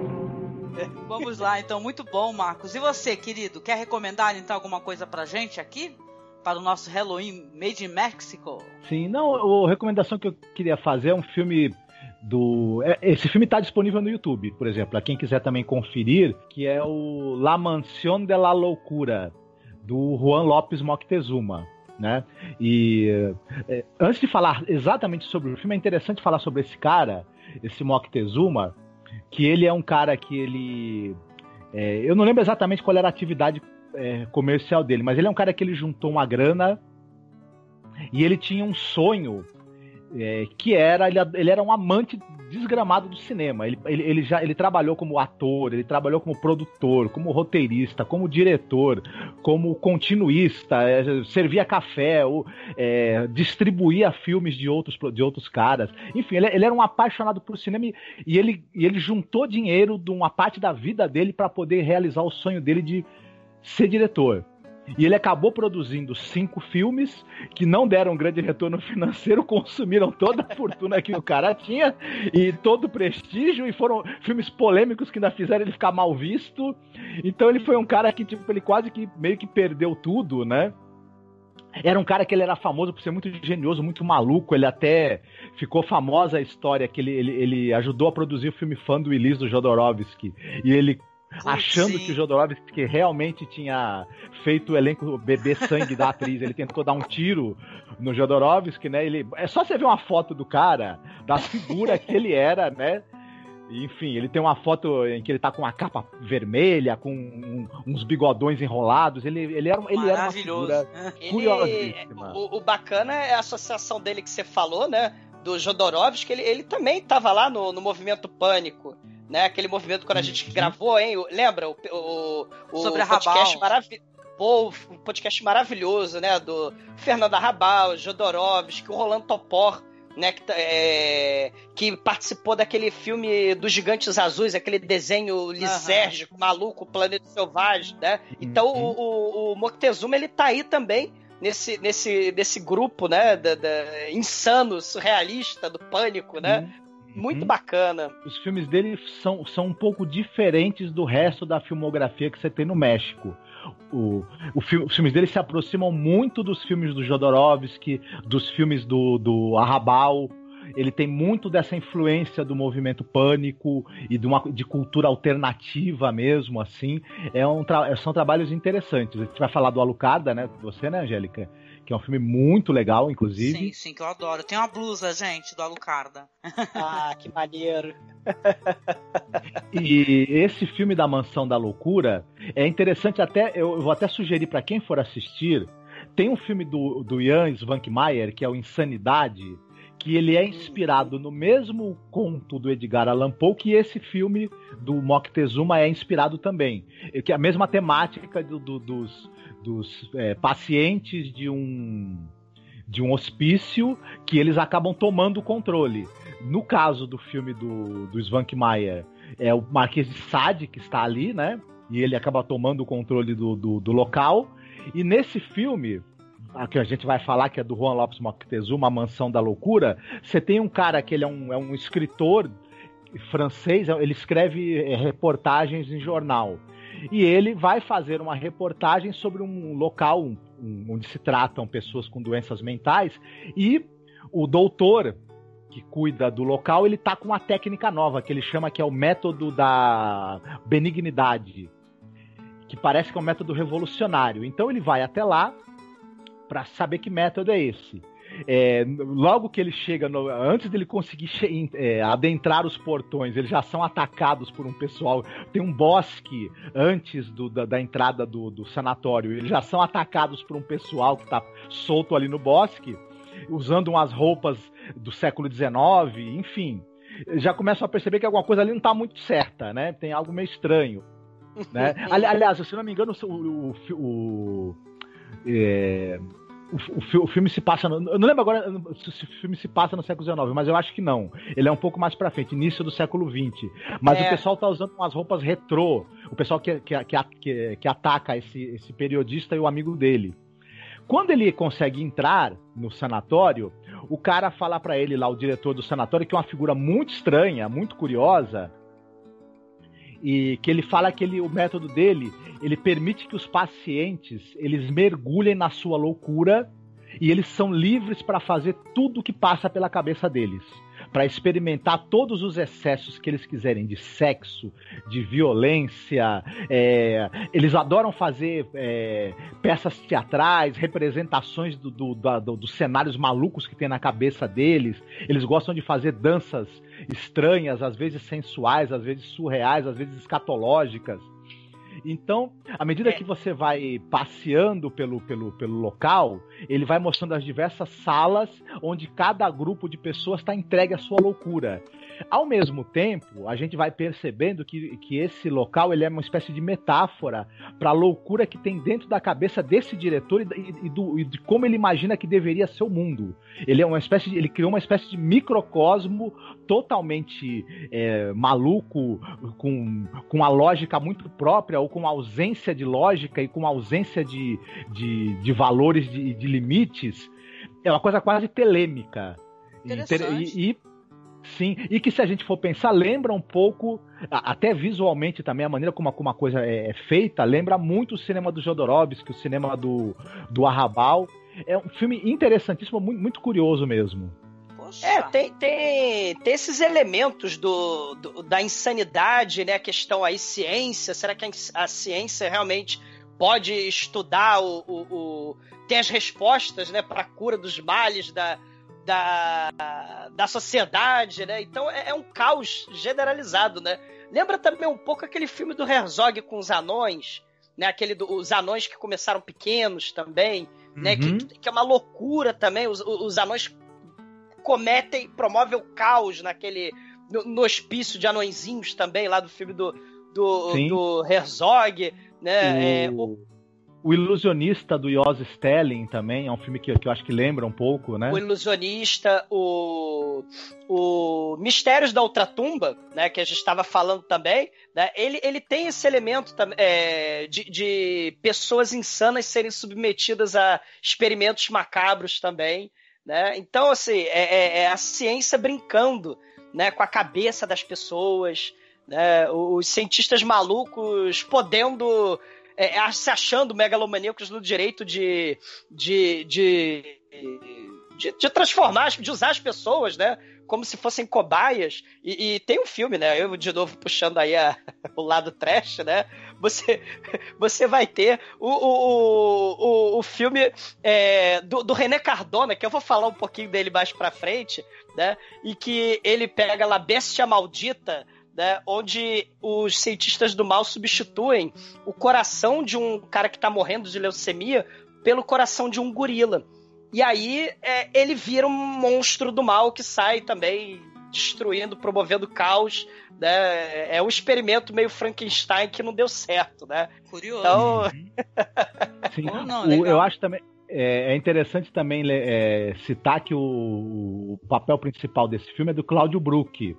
Vamos lá, então, muito bom, Marcos. E você, querido, quer recomendar então alguma coisa pra gente aqui? Para o nosso Halloween Made in Mexico? Sim, não, a recomendação que eu queria fazer é um filme do. é, Esse filme está disponível no YouTube, por exemplo, para quem quiser também conferir, que é o La Mansión de la Loucura, do Juan Lopes Moctezuma. Né? E é, antes de falar exatamente sobre o filme, é interessante falar sobre esse cara, esse Moctezuma, que ele é um cara que ele. é, eu não lembro exatamente qual era a atividade é, comercial dele, mas ele é um cara que ele juntou uma grana e ele tinha um sonho é, que era ele, ele era um amante desgramado do cinema. Ele, ele, ele já ele trabalhou como ator, ele trabalhou como produtor, como roteirista, como diretor, como continuista, é, servia café, ou, é, distribuía filmes de outros, de outros caras. Enfim, ele, ele era um apaixonado por cinema e, e ele, e ele juntou dinheiro de uma parte da vida dele para poder realizar o sonho dele de ser diretor. E ele acabou produzindo cinco filmes que não deram grande retorno financeiro, consumiram toda a fortuna que o cara tinha e todo o prestígio, e foram filmes polêmicos que ainda fizeram ele ficar mal visto. Então ele foi um cara que, tipo, ele quase que meio que perdeu tudo, né? Era um cara que ele era famoso por ser muito genioso, muito maluco. Ele até ficou famosa a história que ele, ele, ele ajudou a produzir o filme Fã do Elis do Jodorowsky. E ele achando sim. que o Jodorowsky realmente tinha feito o elenco beber sangue da atriz. Ele tentou dar um tiro no Jodorowsky, né? Ele, é só você ver uma foto do cara, da figura que ele era, né? Enfim, ele tem uma foto em que ele tá com uma capa vermelha, com um- uns bigodões enrolados. Ele, ele, era, ele era uma Maravilhoso. figura Ele, curiosíssima. o, o bacana é a associação dele que você falou, né? Do Jodorowsky, ele, ele também estava lá no, no movimento Pânico, né? Aquele movimento quando a gente gravou, hein? O- Lembra? O, o, o Sobre a podcast Rabal. maravilhoso. Pô, um podcast maravilhoso, né? Do Fernando Arrabal, Jodorowsky, o Rolando Topor, né? Que, tá- é, que participou daquele filme dos Gigantes Azuis, aquele desenho lisérgico, maluco, Planeta Selvagem, né? Então o, o, o Moctezuma, ele tá aí também nesse, nesse, nesse grupo, né? Da, da- insano, surrealista, do pânico, né? Muito bacana. Os filmes dele são, são um pouco diferentes do resto da filmografia que você tem no México. O, o fi- os filmes dele se aproximam muito dos filmes do Jodorowsky, dos filmes do, do Arrabal. Ele tem muito dessa influência do movimento pânico e de, uma, de cultura alternativa mesmo, assim. É um tra- são trabalhos interessantes. A gente vai falar do Alucarda, né? Você, né, Angélica? Que é um filme muito legal, inclusive. Sim, sim, que eu adoro. Tem uma blusa, gente, do Alucarda. Ah, que maneiro. E esse filme da Mansão da Loucura é interessante até, eu vou até sugerir para quem for assistir, tem um filme do, do Jan Svankmajer, que é o Insanidade, que ele é inspirado no mesmo conto do Edgar Allan Poe que esse filme do Moctezuma é inspirado também. É Que é a mesma temática do- do- dos, dos é, pacientes de um de um hospício que eles acabam tomando o controle. No caso do filme do, do Svankmajer, é o Marquês de Sade que está ali, né? E ele acaba tomando o controle do, do, do local. E nesse filme, a que a gente vai falar, que é do Juan Lopes Moctezuma, A Mansão da Loucura, você tem um cara que ele é um, é um escritor francês, ele escreve eh, reportagens em jornal. E ele vai fazer uma reportagem sobre um local um- um- onde se tratam pessoas com doenças mentais e o doutor que cuida do local, ele tá com uma técnica nova que ele chama que é o método da benignidade, que parece que é um método revolucionário. Então ele vai até lá para saber que método é esse. É, logo que ele chega, no- antes dele conseguir che- é, adentrar os portões, eles já são atacados por um pessoal. Tem um bosque antes do- da, da entrada do, do sanatório. Eles já são atacados por um pessoal que tá solto ali no bosque, usando umas roupas do século XIX, enfim. Já começam a perceber que alguma coisa ali não tá muito certa, né? Tem algo meio estranho. Né? Ali- Aliás, se não me engano, o, o, o- o- é, o, o o filme se passa. No, eu não lembro agora se o filme se passa no século XIX, mas eu acho que não. Ele é um pouco mais pra frente, início do século XX. Mas É. o pessoal tá usando umas roupas retrô. O pessoal que, que, que, que, ataca esse, esse periodista e o amigo dele. Quando ele consegue entrar no sanatório, o cara fala pra ele lá, o diretor do sanatório, que é uma figura muito estranha, muito curiosa, e que ele fala que ele, o método dele, ele permite que os pacientes, eles mergulhem na sua loucura e eles são livres para fazer tudo que passa pela cabeça deles para experimentar todos os excessos que eles quiserem de sexo, de violência. É, eles adoram fazer é, peças teatrais, representações do, do, do, dos cenários malucos que tem na cabeça deles. Eles gostam de fazer danças estranhas, às vezes sensuais, às vezes surreais, às vezes escatológicas. Então, à medida é. que você vai passeando pelo, pelo, pelo local, ele vai mostrando as diversas salas onde cada grupo de pessoas está entregue à sua loucura. Ao mesmo tempo, a gente vai percebendo que, que esse local ele é uma espécie de metáfora para a loucura que tem dentro da cabeça desse diretor e, e, do, e, de como ele imagina que deveria ser o mundo. Ele é uma espécie de, ele criou uma espécie de microcosmo totalmente é, maluco, com, com a lógica muito própria ou com ausência de lógica e com ausência de, de, de valores de, de limites. É uma coisa quase telêmica. E, e, Sim, e que se a gente for pensar, lembra um pouco, até visualmente também, a maneira como uma coisa é, é feita, lembra muito o cinema do Jodorowsky, o cinema do, do Arrabal. É um filme interessantíssimo, muito, muito curioso mesmo. É, tem, tem, tem esses elementos do, do, da insanidade, né? A questão aí, ciência. Será que a, a ciência realmente pode estudar o, o, o, tem as respostas, né, para a cura dos males da, da, da sociedade, né? Então é, é, um caos generalizado, né? Lembra também um pouco aquele filme do Herzog com os anões, né? Aquele do, os anões que começaram pequenos também, uhum. né? Que, uhum. que, é uma loucura também. Os, os anões cometem, promovem o caos naquele no, no hospício de anõezinhos também lá do filme do do, do Herzog, né? É, o o Ilusionista do Yoz Stelling também é um filme que, que eu acho que lembra um pouco, né? O Ilusionista, o, o Mistérios da Ultratumba, né, que a gente estava falando também, né, ele, ele tem esse elemento é, de, de pessoas insanas serem submetidas a experimentos macabros também, né? Então, assim, é, é, é a ciência brincando né, com a cabeça das pessoas, né? Os cientistas malucos podendo é, se achando megalomaníacos no direito de, de, de, de, de transformar, de usar as pessoas, né? Como se fossem cobaias. E, e, tem um filme, né? Eu, de novo, puxando aí a, o lado trash, né? Você, você vai ter o, o, o, o filme é, do, do René Cardona, que eu vou falar um pouquinho dele mais pra frente, né? E que ele pega lá Bestia Maldita, né, onde os cientistas do mal substituem o coração de um cara que está morrendo de leucemia pelo coração de um gorila. E aí é, ele vira um monstro do mal que sai também destruindo, promovendo caos. Né? É um experimento meio Frankenstein que não deu certo, né? Curioso. Então... Sim. não, o, eu acho também é, é interessante também é, citar que o, o, papel principal desse filme é do Cláudio Brook,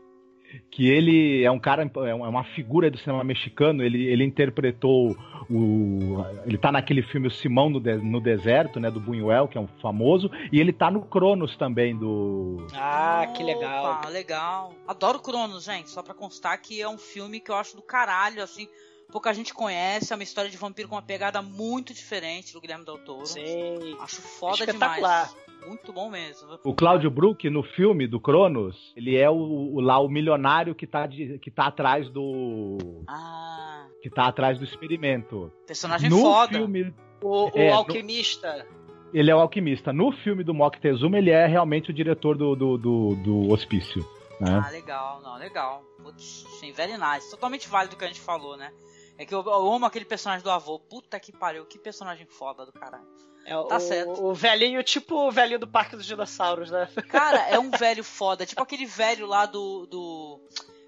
que ele é um cara, é uma figura do cinema mexicano, ele, ele interpretou o... ele tá naquele filme O Simão no, de, no Deserto, né, do Buñuel, que é um famoso, e ele tá no Cronos também, do... Ah, que legal. Opa, legal. Adoro Cronos, gente, só pra constar que é um filme que eu acho do caralho, assim, pouca gente conhece, é uma história de vampiro com uma pegada muito diferente do Guilherme Del Toro. Sim. Acho foda demais. Muito bom mesmo. O Cláudio Brook, no filme do Cronos, ele é o, o, lá o milionário que tá, de, que tá atrás do. Ah. Que tá atrás do experimento. Personagem no foda. Filme, o, o é, alquimista. No, ele é o alquimista. No filme do Moctezuma, ele é realmente o diretor do, do, do, do hospício. Né? Ah, legal, não, legal. Putz, sim, very nice. Totalmente válido o que a gente falou, né? É que eu, eu amo aquele personagem do avô. Puta que pariu, que personagem foda do caralho. É, tá o, certo. O velhinho, tipo o velhinho do Parque dos Dinossauros, né? Cara, é um velho foda. Tipo aquele velho lá do. do...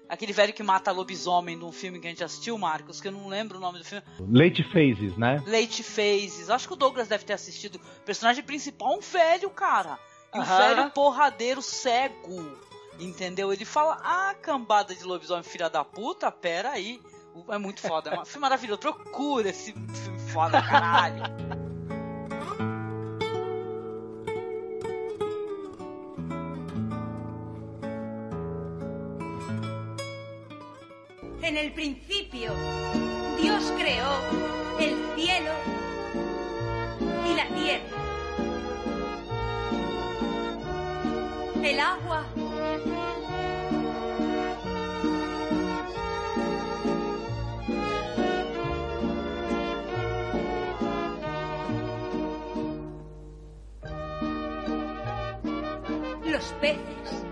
Aquele velho que mata lobisomem num filme que a gente assistiu, Marcos, que eu não lembro o nome do filme. Late Phases, né? Late Phases. Acho que o Douglas deve ter assistido. O personagem principal é um velho, cara. E um velho porradeiro cego. Entendeu? Ele fala, ah, cambada de lobisomem filha da puta, pera aí. É muito foda. É um filme maravilhoso. Procura esse filme foda, caralho. En el principio, Dios creó el cielo y la tierra. El agua Peces.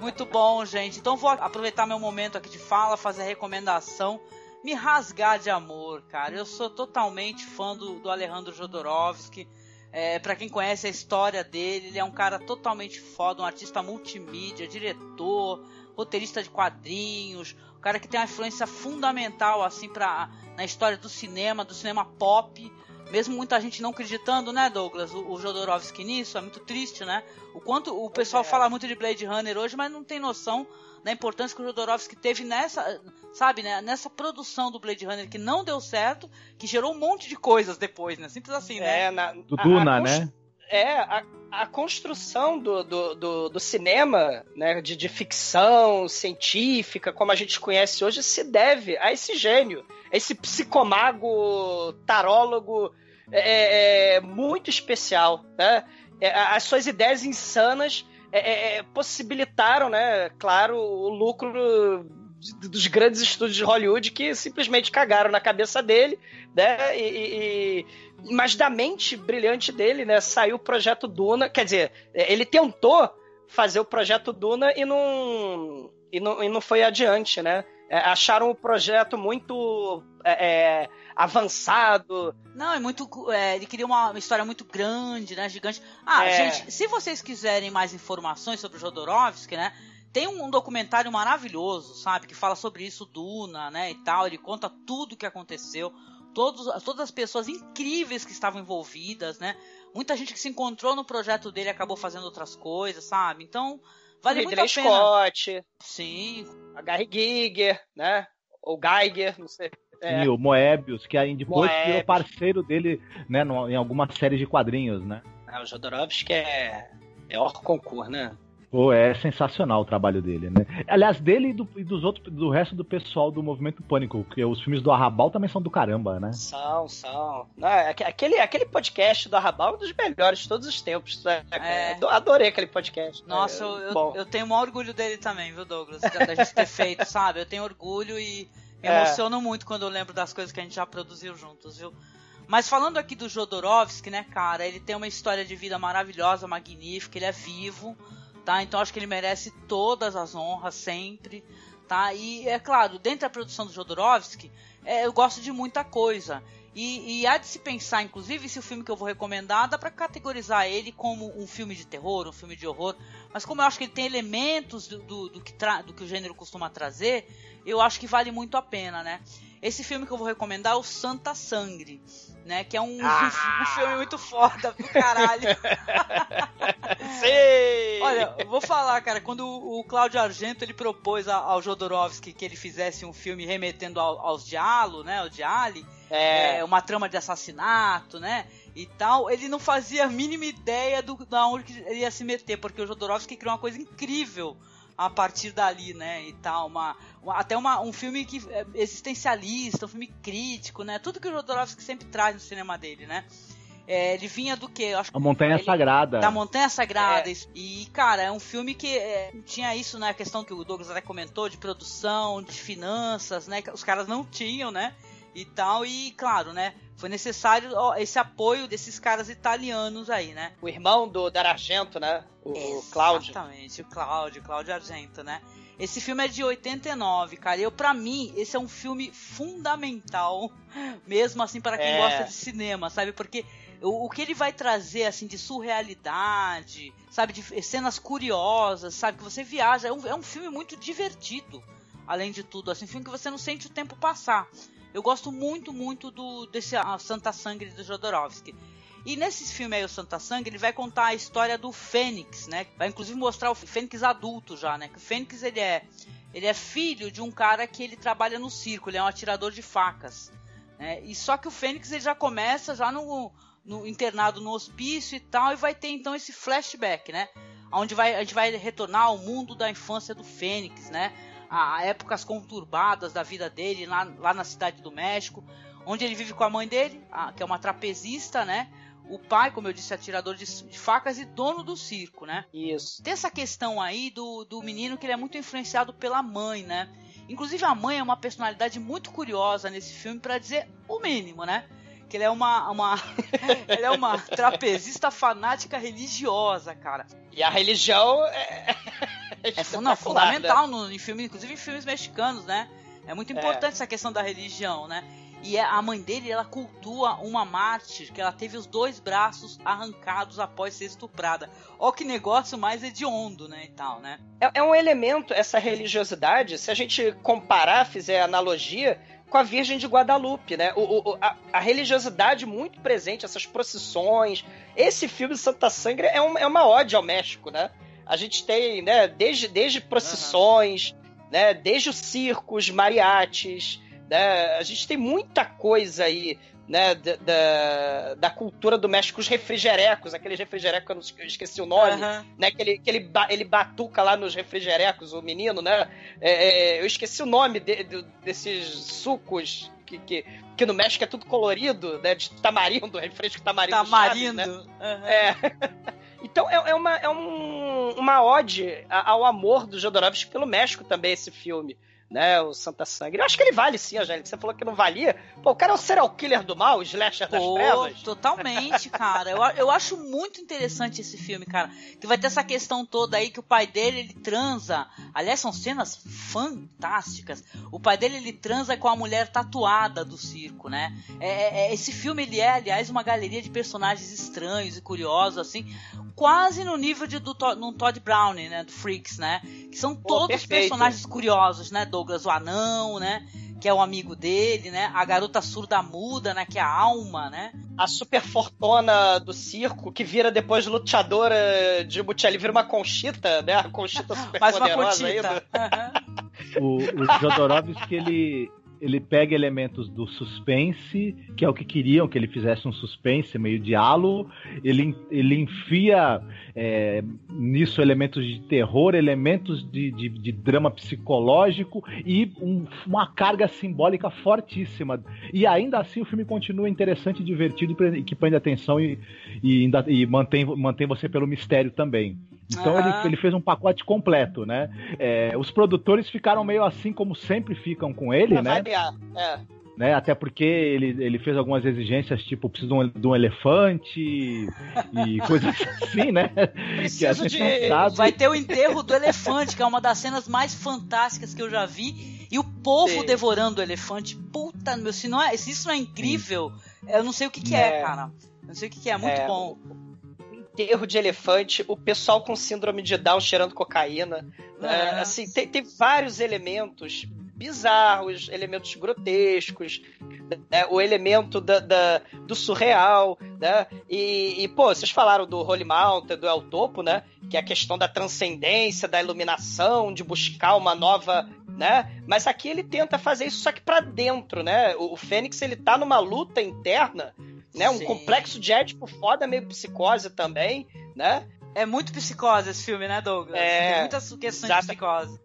Muito bom, gente. Então vou aproveitar meu momento aqui de fala, fazer a recomendação. Me rasgar de amor, cara. Eu sou totalmente fã do, do Alejandro Jodorowsky. É, para quem conhece a história dele, ele é um cara totalmente foda, um artista multimídia, diretor, roteirista de quadrinhos, um cara que tem uma influência fundamental assim para na história do cinema, do cinema pop. Mesmo muita gente não acreditando, né, Douglas, o, o Jodorowsky nisso, é muito triste, né? O quanto o pessoal fala muito de Blade Runner hoje, mas não tem noção da importância que o Jodorowsky teve nessa, sabe, né, nessa produção do Blade Runner que não deu certo, que gerou um monte de coisas depois, né? Simples assim, né? É, na, Do Duna, a cons- né? É, a, a construção do, do, do, do cinema, né, de, de ficção científica, como a gente conhece hoje, se deve a esse gênio, a esse psicomago, tarólogo é, é, muito especial, né? É, as suas ideias insanas é, é, é, possibilitaram, né, claro, o lucro dos grandes estúdios de Hollywood que simplesmente cagaram na cabeça dele, né? E, e- mas da mente brilhante dele, né, saiu o projeto Duna. Quer dizer, ele tentou fazer o projeto Duna e não e não, e não foi adiante, né? É, acharam o projeto muito é, é, avançado. Não, é muito. é, ele queria uma, uma história muito grande, né? Gigante. Ah, É. gente, se vocês quiserem mais informações sobre o Jodorowsky, né? Tem um, documentário maravilhoso, sabe? Que fala sobre isso, Duna, né? E tal. Ele conta tudo o que aconteceu. Todos, todas as pessoas incríveis que estavam envolvidas, né? Muita gente que se encontrou no projeto dele acabou fazendo outras coisas, sabe? Então, vale muito a Ridley pena. Scott, Sim. a Gary Giger, né? Ou Geiger, não sei. É. E o Moebius, que aí depois virou Moebius. parceiro dele, né, em algumas séries de quadrinhos, né? Ah, o Jodorowsky é, é concurso, né? Pô, é sensacional o trabalho dele, né? Aliás, dele e, do, e dos outros, do resto do pessoal do Movimento Pânico, porque os filmes do Arrabal também são do caramba, né? São, são. Não, é aque- aquele, aquele podcast do Arrabal é um dos melhores de todos os tempos. né? É. Ado- Adorei aquele podcast. Nossa, É, eu, eu, bom. eu tenho o maior orgulho dele também, viu, Douglas? Da, gente ter feito, sabe? Eu tenho orgulho e me É. emociono muito quando eu lembro das coisas que a gente já produziu juntos, viu? Mas falando aqui do Jodorowsky, né, cara? Ele tem uma história de vida maravilhosa, magnífica, ele é vivo, tá? Então acho que ele merece todas as honras sempre, tá? E é claro, dentro da produção do Jodorowsky, é, eu gosto de muita coisa. E, e há de se pensar, inclusive, se o filme que eu vou recomendar dá pra categorizar ele como um filme de terror, um filme de horror. Mas como eu acho que ele tem elementos do, do, do que, do que o gênero costuma trazer, eu acho que vale muito a pena, né? Esse filme que eu vou recomendar é o Santa Sangre, né? Que é um, Ah! um filme muito foda do caralho. Sim! Olha, vou falar, cara, quando o, Cláudio Argento ele propôs ao Jodorowsky que ele fizesse um filme remetendo ao- aos Diallo, né? O Diali, É. é, uma trama de assassinato, né? E tal, ele não fazia a mínima ideia do da onde ele ia se meter, porque o Jodorowsky criou uma coisa incrível a partir dali, né? E tal, uma, uma- até uma, um filme que é existencialista, um filme crítico, né? Tudo que o Jodorowsky sempre traz no cinema dele, né? É, ele vinha do que? Eu acho A Montanha ele- Sagrada. Da Montanha Sagrada. isso. E, cara, é um filme que é, tinha isso, né? A questão que o Douglas até comentou, de produção, de finanças, né? Que os caras não tinham, né? E tal, e claro, né? Foi necessário esse apoio desses caras italianos aí, né? O irmão do Argento, né? O, Cláudio. Exatamente, o Cláudio, Cláudio Argento, né? Esse filme é de 89, cara. Eu, pra mim, esse é um filme fundamental, mesmo assim, para quem É. gosta de cinema, sabe? Porque o, o que ele vai trazer, assim, de surrealidade, sabe? De cenas curiosas, sabe? Que você viaja. É um, é um filme muito divertido, além de tudo. Assim, um filme que você não sente o tempo passar. Eu gosto muito, muito do desse a Santa Sangre do Jodorowsky. E nesse filme aí, o Santa Sangue, ele vai contar a história do Fênix, né? Vai inclusive mostrar o Fênix adulto já, né? Que o Fênix, ele é, ele é filho de um cara que ele trabalha no circo, ele é um atirador de facas. Né? E só que o Fênix, ele já começa já no, no internado no hospício e tal, e vai ter então esse flashback, né? onde vai, a gente vai retornar ao mundo da infância do Fênix, né? A, épocas conturbadas da vida dele lá, lá na cidade do México, onde ele vive com a mãe dele, a, que é uma trapezista, né? O pai, como eu disse, atirador de, de, facas e dono do circo, né? Isso. Tem essa questão aí do, do menino que ele é muito influenciado pela mãe, né? Inclusive a mãe é uma personalidade muito curiosa nesse filme, para dizer o mínimo, né? Que ele é uma, uma ele é uma trapezista fanática religiosa, cara. E a religião é, é funda fundamental no, em filme, inclusive em filmes mexicanos, né? É muito importante é. essa questão da religião, né? E é, a mãe dele, ela cultua uma mártir que ela teve os dois braços arrancados após ser estuprada. Ó que negócio mais hediondo, né, e tal, né? É, é um elemento, essa religiosidade, se a gente comparar, fizer analogia, com a Virgem de Guadalupe, né? O, o a, a, religiosidade muito presente, essas procissões. Esse filme Santa Sangra é, um, é uma ode ao México, né? A gente tem, né, desde, desde procissões, uhum. né, desde os circos, mariachis, né? A gente tem muita coisa aí né, da, da, da, cultura do México, os refrigerecos, aqueles refrigerecos que eu, não, eu esqueci o nome, uhum. né, que, ele, que ele, ele batuca lá nos refrigerecos, o menino, né, é, é, eu esqueci o nome de, de, desses sucos que, que, que, no México é tudo colorido, né, de tamarindo, refresco tamarindo. Tamarindo. Chaves, né? uhum. É. Então é, é, uma, é um, uma ode ao amor do Jodorowsky pelo México também, esse filme né? O Santa Sangue. Eu acho que ele vale sim, Angélica. Você falou que não valia. Pô, o cara é o serial killer do mal, o slasher das trevas. Totalmente, cara. Eu, eu acho muito interessante esse filme, cara. Que vai ter essa questão toda aí que o pai dele, ele transa. Aliás, são cenas fantásticas. O pai dele, ele transa com a mulher tatuada do circo, né? É, é, é esse filme, ele é, aliás, uma galeria de personagens estranhos e curiosos, assim. Quase no nível de, do, do Todd Browning, né? Do Freaks, né? Que são Pô, todos perfeito. personagens curiosos, né? Douglas o Anão, né? Que é o amigo dele, né? A garota surda muda, né? Que é a alma, né? A super fortuna do circo, que vira depois luteadora de Butiali, vira uma conchita, né? A conchita super Mais poderosa aí. Do... o, o Jodorowsky, ele, ele pega elementos do suspense, que é o que queriam que ele fizesse um suspense meio diálogo, ele, ele enfia é, nisso elementos de terror, elementos de, de, de drama psicológico e um, uma carga simbólica fortíssima. E ainda assim o filme continua interessante, divertido e que prende atenção e, e, ainda, e mantém, mantém você pelo mistério também. Então uhum. ele, ele fez um pacote completo, né? É, os produtores ficaram meio assim como sempre ficam com ele, né? É. Né? Até porque ele, ele fez algumas exigências, tipo, preciso de um, de um elefante e coisas assim, né? Preciso de... Vai ter o enterro do elefante, que é uma das cenas mais fantásticas que eu já vi. E o povo Sim. devorando o elefante. Puta, meu, se, não é, se isso não é incrível, eu não sei o que, que é. é, cara. Eu não sei o que, que é, muito é. bom enterro de elefante, o pessoal com síndrome de Down cheirando cocaína. Né? Assim, tem, tem vários elementos bizarros, elementos grotescos, né? o elemento da, da, do surreal, né? E, e, pô, vocês falaram do Holy Mountain, do El Topo, né? Que é a questão da transcendência, da iluminação, de buscar uma nova, né? Mas aqui ele tenta fazer isso só que para dentro, né? O, o Fênix ele tá numa luta interna né? Um Sim. complexo de édipo foda, meio psicose também, né? É muito psicose esse filme, né, Douglas? É, Tem muitas questões exata. de psicose.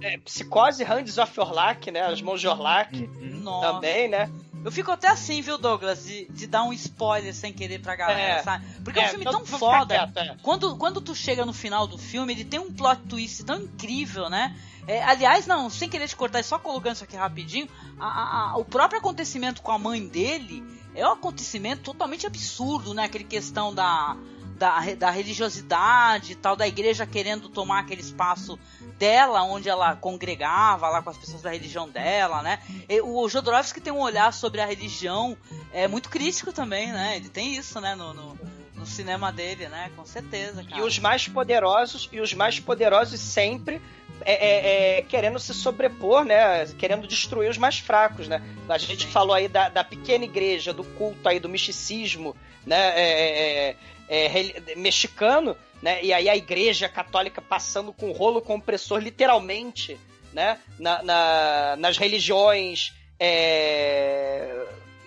É, psicose, Hands of Orlac, né? As mãos de Orlac uhum. também, né? Eu fico até assim, viu, Douglas, de, de dar um spoiler sem querer pra galera, é. sabe? Porque é, é um filme tão foda. Quieto, é. quando, quando tu chega no final do filme, ele tem um plot twist tão incrível, né? É, aliás, não, sem querer te cortar, só colocando isso aqui rapidinho, a, a, a, o próprio acontecimento com a mãe dele é um acontecimento totalmente absurdo, né? Aquele questão da, da, da religiosidade e tal, da igreja querendo tomar aquele espaço dela, onde ela congregava lá com as pessoas da religião dela, né? E o Jodorowsky tem um olhar sobre a religião é muito crítico também, né? Ele tem isso, né, no, no, no cinema dele, né? Com certeza, cara. E os mais poderosos, e os mais poderosos sempre é, é, é, querendo se sobrepor, né? Querendo destruir os mais fracos, né? A gente Sim. falou aí da, da, pequena igreja, do culto aí, do misticismo, né? É, é, é, mexicano, né? E aí a igreja católica passando com rolo compressor, literalmente, né? Na, na, nas religiões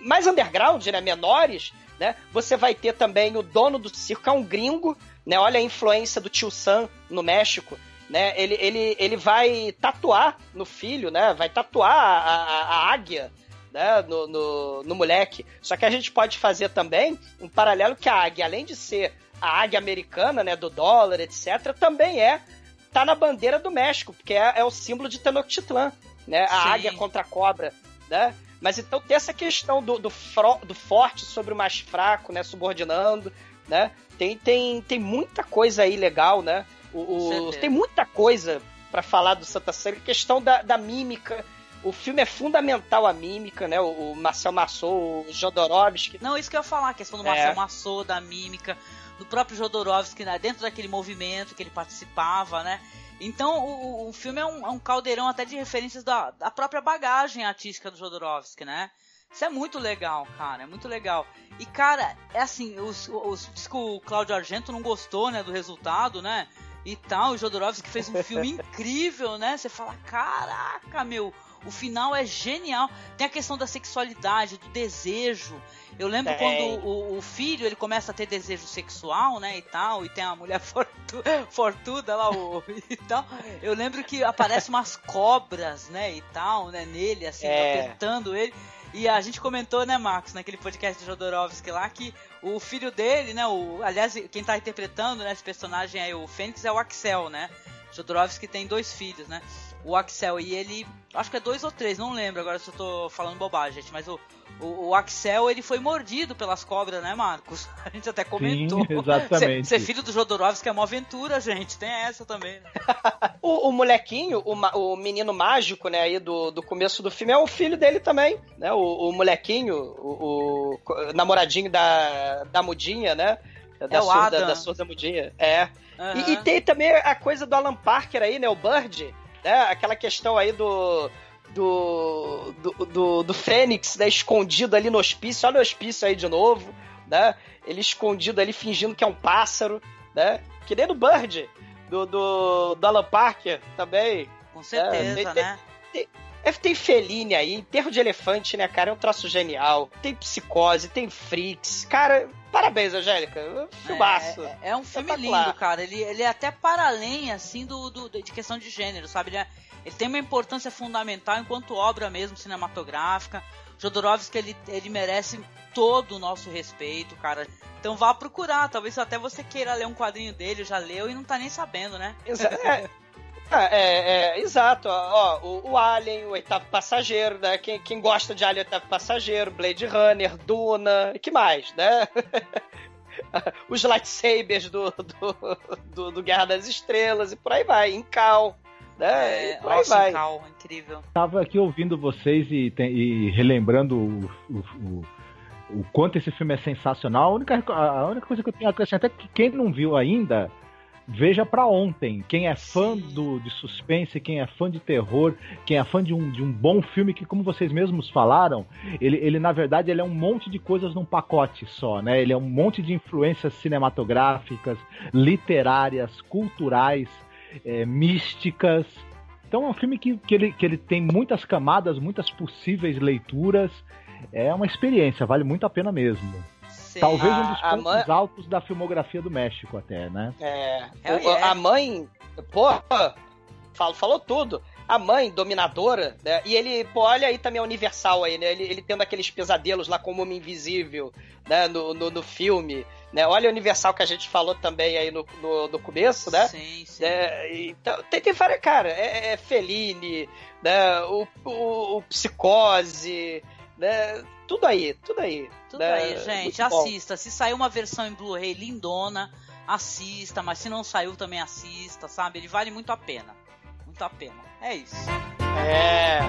mais underground, né? Menores, né? Você vai ter também o dono do circo, é um gringo, né? Olha a influência do tio Sam no México, né? Ele, ele, ele vai tatuar no filho, né? Vai tatuar a, a, a águia, né? No, no, no moleque. Só que a gente pode fazer também um paralelo que a águia, além de ser a águia americana, né? Do dólar, etc., também é tá na bandeira do México, porque é, é o símbolo de Tenochtitlan, né? A Sim. águia contra a cobra, né? Mas então tem essa questão do, do, fro- do forte sobre o mais fraco, né? Subordinando, né? Tem, tem, tem muita coisa aí legal, né? O, o- tem muita coisa pra falar do Santa Ceia. Questão da, da mímica. O filme é fundamental a mímica, né? O, o Marcel Massot, o Jodorowsky. Não, isso que eu ia falar, a questão do É. Marcel Massot, da mímica, do próprio Jodorowsky, né, dentro daquele movimento que ele participava, né? Então, o, o- filme é um, é um caldeirão até de referências da, da própria bagagem artística do Jodorowsky, né? Isso é muito legal, cara, é muito legal. E, cara, é assim, os, os, diz que o Cláudio Argento não gostou, né, do resultado, né? E tal, o Jodorowsky fez um filme incrível, né? Você fala, caraca, meu, o final é genial. Tem a questão da sexualidade, do desejo. Eu lembro Tem. quando o, o filho ele começa a ter desejo sexual, né, e tal, e tem a mulher fortu, fortuda lá, o, e tal. Eu lembro que aparecem umas cobras, né, e tal, né, nele, assim, É. apertando ele. E a gente comentou, né, Marcos, naquele podcast de Jodorowsky lá, que o filho dele, né, o, aliás, quem tá interpretando, né, esse personagem aí, o Fênix, é o Axel, né? Jodorowsky tem dois filhos, né? O Axel e ele, acho que é dois ou três, não lembro agora se eu tô falando bobagem, gente, mas o, o, o Axel, ele foi mordido pelas cobras, né, Marcos? A gente até comentou. exatamente. Ser, ser filho do Jodorowsky é uma aventura, gente, tem essa também, né? O, o molequinho, o, o menino mágico, né, aí do, do começo do filme, é o filho dele também, né? O, o molequinho, o, o namoradinho da, da mudinha, né? Da, É o surda, Adam. da surda mudinha. É. Aham. E, e tem também a coisa do Alan Parker aí, né? O Bird, né? Aquela questão aí do. Do, do, do, do Fênix, né? Escondido ali no hospício. Olha o hospício aí de novo, né? Ele escondido ali, fingindo que é um pássaro, né? Que nem no Bird, do, do, do Alan Parker também. Com certeza, tem- né? É, tem Feline aí, enterro de elefante, né, cara? É um troço genial. Tem psicose, tem freaks. Cara, parabéns, Angélica. Filmaço. É, é um filme lindo, cara. Ele, ele é até para além, assim, do, do- de questão de gênero, sabe? Ele, é- ele tem uma importância fundamental enquanto obra mesmo cinematográfica. Jodorowsky, ele, ele merece todo o nosso respeito, cara. Então vá procurar. Talvez até você queira ler um quadrinho dele, já leu e não tá nem sabendo, né? Exa- é, é, é, exato. Ó, o, o Alien, o oitavo passageiro, né? Quem, quem gosta de Alien, oitavo passageiro, Blade Runner, Duna, e que mais, né? Os lightsabers do, do, do, do Guerra das Estrelas e por aí vai. Incal, né? É, por aí nossa, vai. Cal, incrível. Tava aqui ouvindo vocês e, tem- e relembrando o, o, o- o quanto esse filme é sensacional. A única, a única coisa que eu tenho a acrescentar é que quem não viu ainda, veja pra ontem. Quem é fã do, de suspense, quem é fã de terror, quem é fã de um, de um bom filme que, como vocês mesmos falaram, ele, ele na verdade ele é um monte de coisas num pacote só, né? Ele é um monte de influências cinematográficas, literárias, culturais, é, místicas. Então é um filme que, que, ele, que ele tem muitas camadas, muitas possíveis leituras. É uma experiência, vale muito a pena mesmo. Sim. Talvez um A- dos a pontos mãe- altos da filmografia do México até, né? É, Hell o- yeah. a mãe, porra, falou, falou tudo. A mãe, dominadora, né? E ele, pô, olha aí também a Universal aí, né? Ele, ele tendo aqueles pesadelos lá com o Homem Invisível, né? No, no, no filme, né? Olha a Universal que a gente falou também aí no, no, no começo, né? Sim, sim. É, então, tem, tem várias, cara, é, é Fellini, né? O, o, o Psicose, né? Tudo aí, tudo aí. Tudo né? aí, gente, Muito bom. assista. Se sair uma versão em Blu-ray lindona, assista, mas se não saiu também assista, sabe? Ele vale muito a pena. Muito a pena. É isso. É.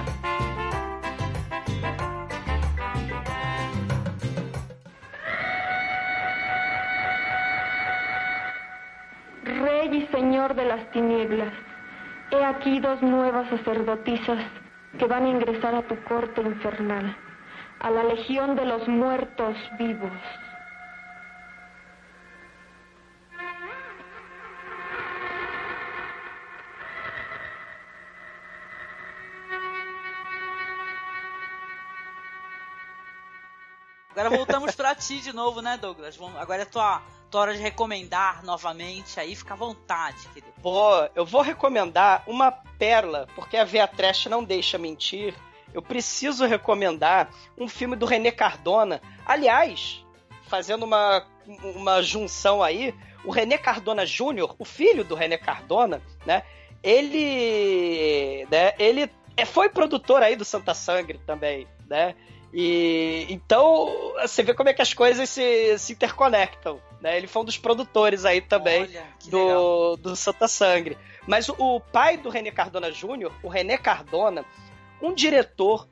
Rey y Señor de las tinieblas, he aquí dos nuevas sacerdotisas que van a ingresar a tu corte infernal, a la legión de los muertos vivos. Agora voltamos pra ti de novo, né, Douglas? Vamos- Agora é tua, tua hora de recomendar novamente aí, fica à vontade, querido. Pô, eu vou recomendar uma pérola, porque a Via Trash não deixa mentir. Eu preciso recomendar um filme do René Cardona. Aliás, fazendo uma, uma junção aí, o René Cardona Júnior, o filho do René Cardona, né? Ele, né, ele é, foi produtor aí do Santa Sangre também, né? E então você vê como é que as coisas se, se interconectam. Né? Ele foi um dos produtores aí também Olha, do, legal. do Santa Sangre. Mas o, o pai do René Cardona Júnior, o René Cardona, um diretor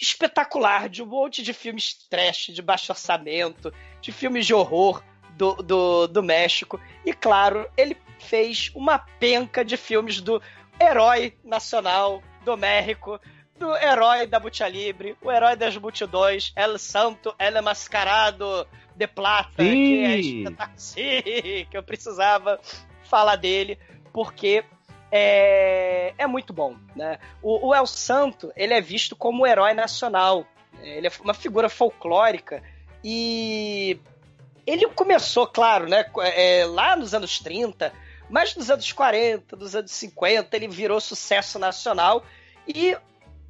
espetacular de um monte de filmes trash, de baixo orçamento, de filmes de horror do, do, do México. E claro, ele fez uma penca de filmes do herói nacional do México, do herói da Butia Libre, o herói das multidões, El Santo, El Mascarado de Plata, que é Sim. espetacular. Sim, que eu precisava falar dele, porque é, é muito bom, né? O, o El Santo, ele é visto como um herói nacional, ele é uma figura folclórica. E ele começou, claro, né, é, lá nos anos 30, mas nos anos 40, nos anos 50, ele virou sucesso nacional. E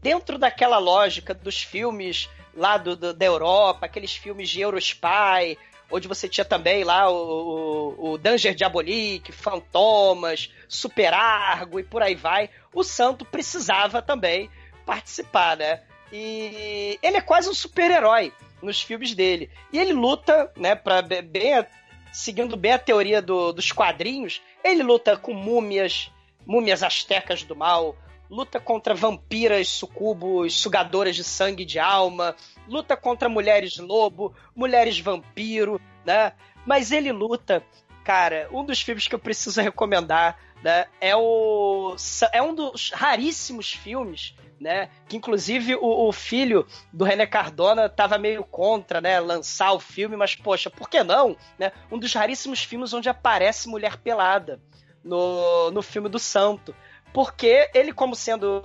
dentro daquela lógica dos filmes lá do, do- da Europa, aqueles filmes de Eurospy, onde você tinha também lá o, o, o Danger Diabolique, Fantomas, Super Argo e por aí vai, o Santo precisava também participar, né? E ele é quase um super-herói nos filmes dele. E ele luta, né, para bem seguindo bem a teoria do- dos quadrinhos, ele luta com múmias, múmias astecas do mal, luta contra vampiras, sucubos, sugadoras de sangue e de alma, luta contra mulheres lobo, mulheres vampiro, né? Mas ele luta, cara, um dos filmes que eu preciso recomendar, né, é o é um dos raríssimos filmes, né, que inclusive o, o filho do René Cardona tava meio contra, né, lançar o filme, mas poxa, por que não, né? Um dos raríssimos filmes onde aparece mulher pelada no, no filme do Santo porque ele, como sendo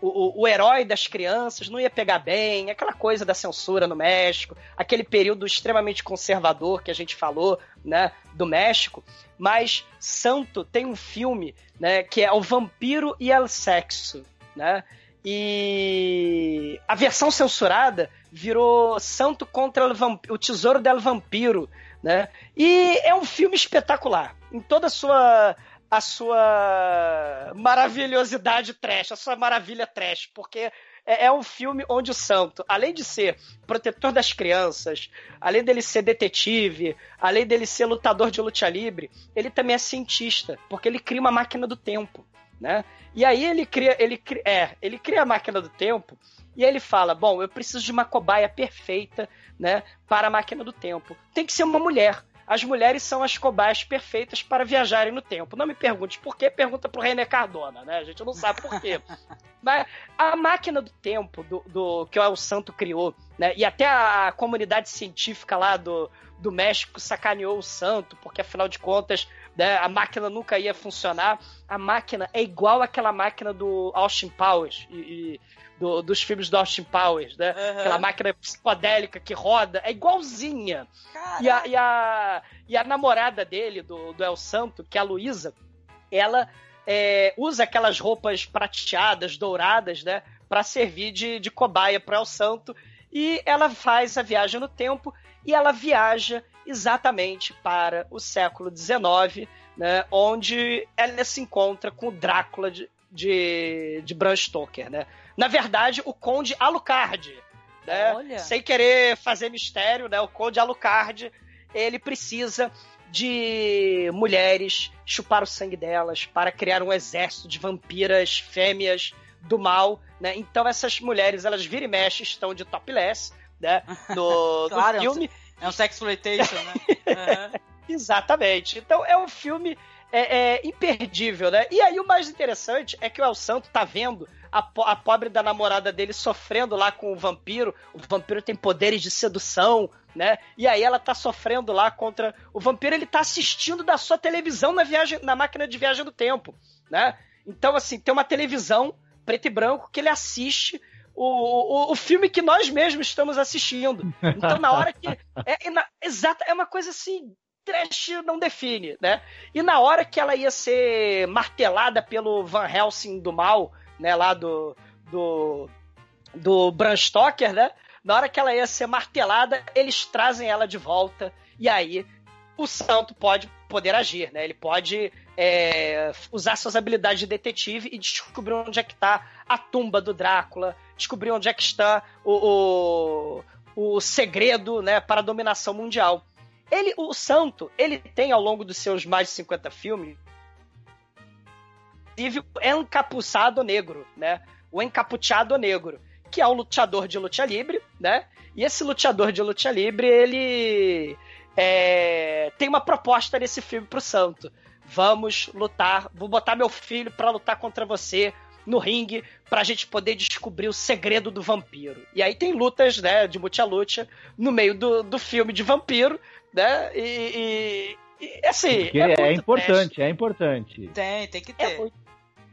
o, o, o herói das crianças, não ia pegar bem, aquela coisa da censura no México, aquele período extremamente conservador que a gente falou, né, do México. Mas Santo tem um filme, né, que é O Vampiro e El Sexo, né? E a versão censurada virou Santo contra o, o Tesouro del Vampiro, né? E é um filme espetacular, em toda a sua a sua maravilhosidade trash, a sua maravilha trash, porque é, é um filme onde o santo, além de ser protetor das crianças, além dele ser detetive, além dele ser lutador de luta livre, ele também é cientista, porque ele cria uma máquina do tempo, né? E aí ele cria, ele cria, é, ele cria a máquina do tempo e aí ele fala: "Bom, eu preciso de uma cobaia perfeita, né, para a máquina do tempo. Tem que ser uma mulher. As mulheres são as cobaias perfeitas para viajarem no tempo. Não me pergunte por quê, pergunta pro René Cardona, né? A gente não sabe por quê. Mas a máquina do tempo do, do que o Santo criou, né? E até a comunidade científica lá do, do México sacaneou o Santo, porque afinal de contas, né, a máquina nunca ia funcionar. A máquina é igual àquela máquina do Austin Powers e, e do- dos filmes do Austin Powers, né? Aham. Aquela máquina psicodélica que roda, é igualzinha. E a, e, a, e a namorada dele, do, do El Santo, que é a Luísa, ela é, usa aquelas roupas prateadas, douradas, né? Pra servir de, de cobaia pro El Santo. E ela faz a viagem no tempo e ela viaja exatamente para o século XIX, né? Onde ela se encontra com o Drácula de, de, de Bram Stoker, né? Na verdade, o Conde Alucard, né? Olha. Sem querer fazer mistério, né? O Conde Alucard, ele precisa de mulheres chupar o sangue delas para criar um exército de vampiras fêmeas do mal, né? Então essas mulheres, elas viram e mexem, estão de topless, né? No, no Claro, um filme. É um sexploitation, né? Aham. Exatamente. Então é um filme é, é, imperdível, né? E aí o mais interessante é que o El Santo tá vendo a, po- a pobre da namorada dele sofrendo lá com o vampiro. O vampiro tem poderes de sedução, né? E aí ela tá sofrendo lá contra o vampiro. Ele tá assistindo da sua televisão na viagem, na máquina de viagem do tempo, né? Então assim tem uma televisão preto e branco que ele assiste o, o, o filme que nós mesmos estamos assistindo. Então, na hora que. É, é na- exato, é uma coisa assim. trash não define, né? E na hora que ela ia ser martelada pelo Van Helsing do mal, né, lá do do, do Bram Stoker, né? Na hora que ela ia ser martelada, eles trazem ela de volta e aí o santo pode poder agir, né? Ele pode é, usar suas habilidades de detetive e descobrir onde é que está a tumba do Drácula, descobrir onde é que está o, o, o segredo, né, para a dominação mundial. Ele, o santo, ele tem ao longo dos seus mais de 50 filmes, inclusive o encapuçado negro, né? O encapuchado negro, que é um lutador de luta livre, né? E esse lutador de luta livre, ele é, tem uma proposta nesse filme pro Santo. Vamos lutar, vou botar meu filho para lutar contra você no ringue pra gente poder descobrir o segredo do vampiro. E aí tem lutas, né, de luta no meio do, do filme de vampiro, né? E, e, e assim. É, é importante, trash. é importante. Tem, tem que É ter. muito,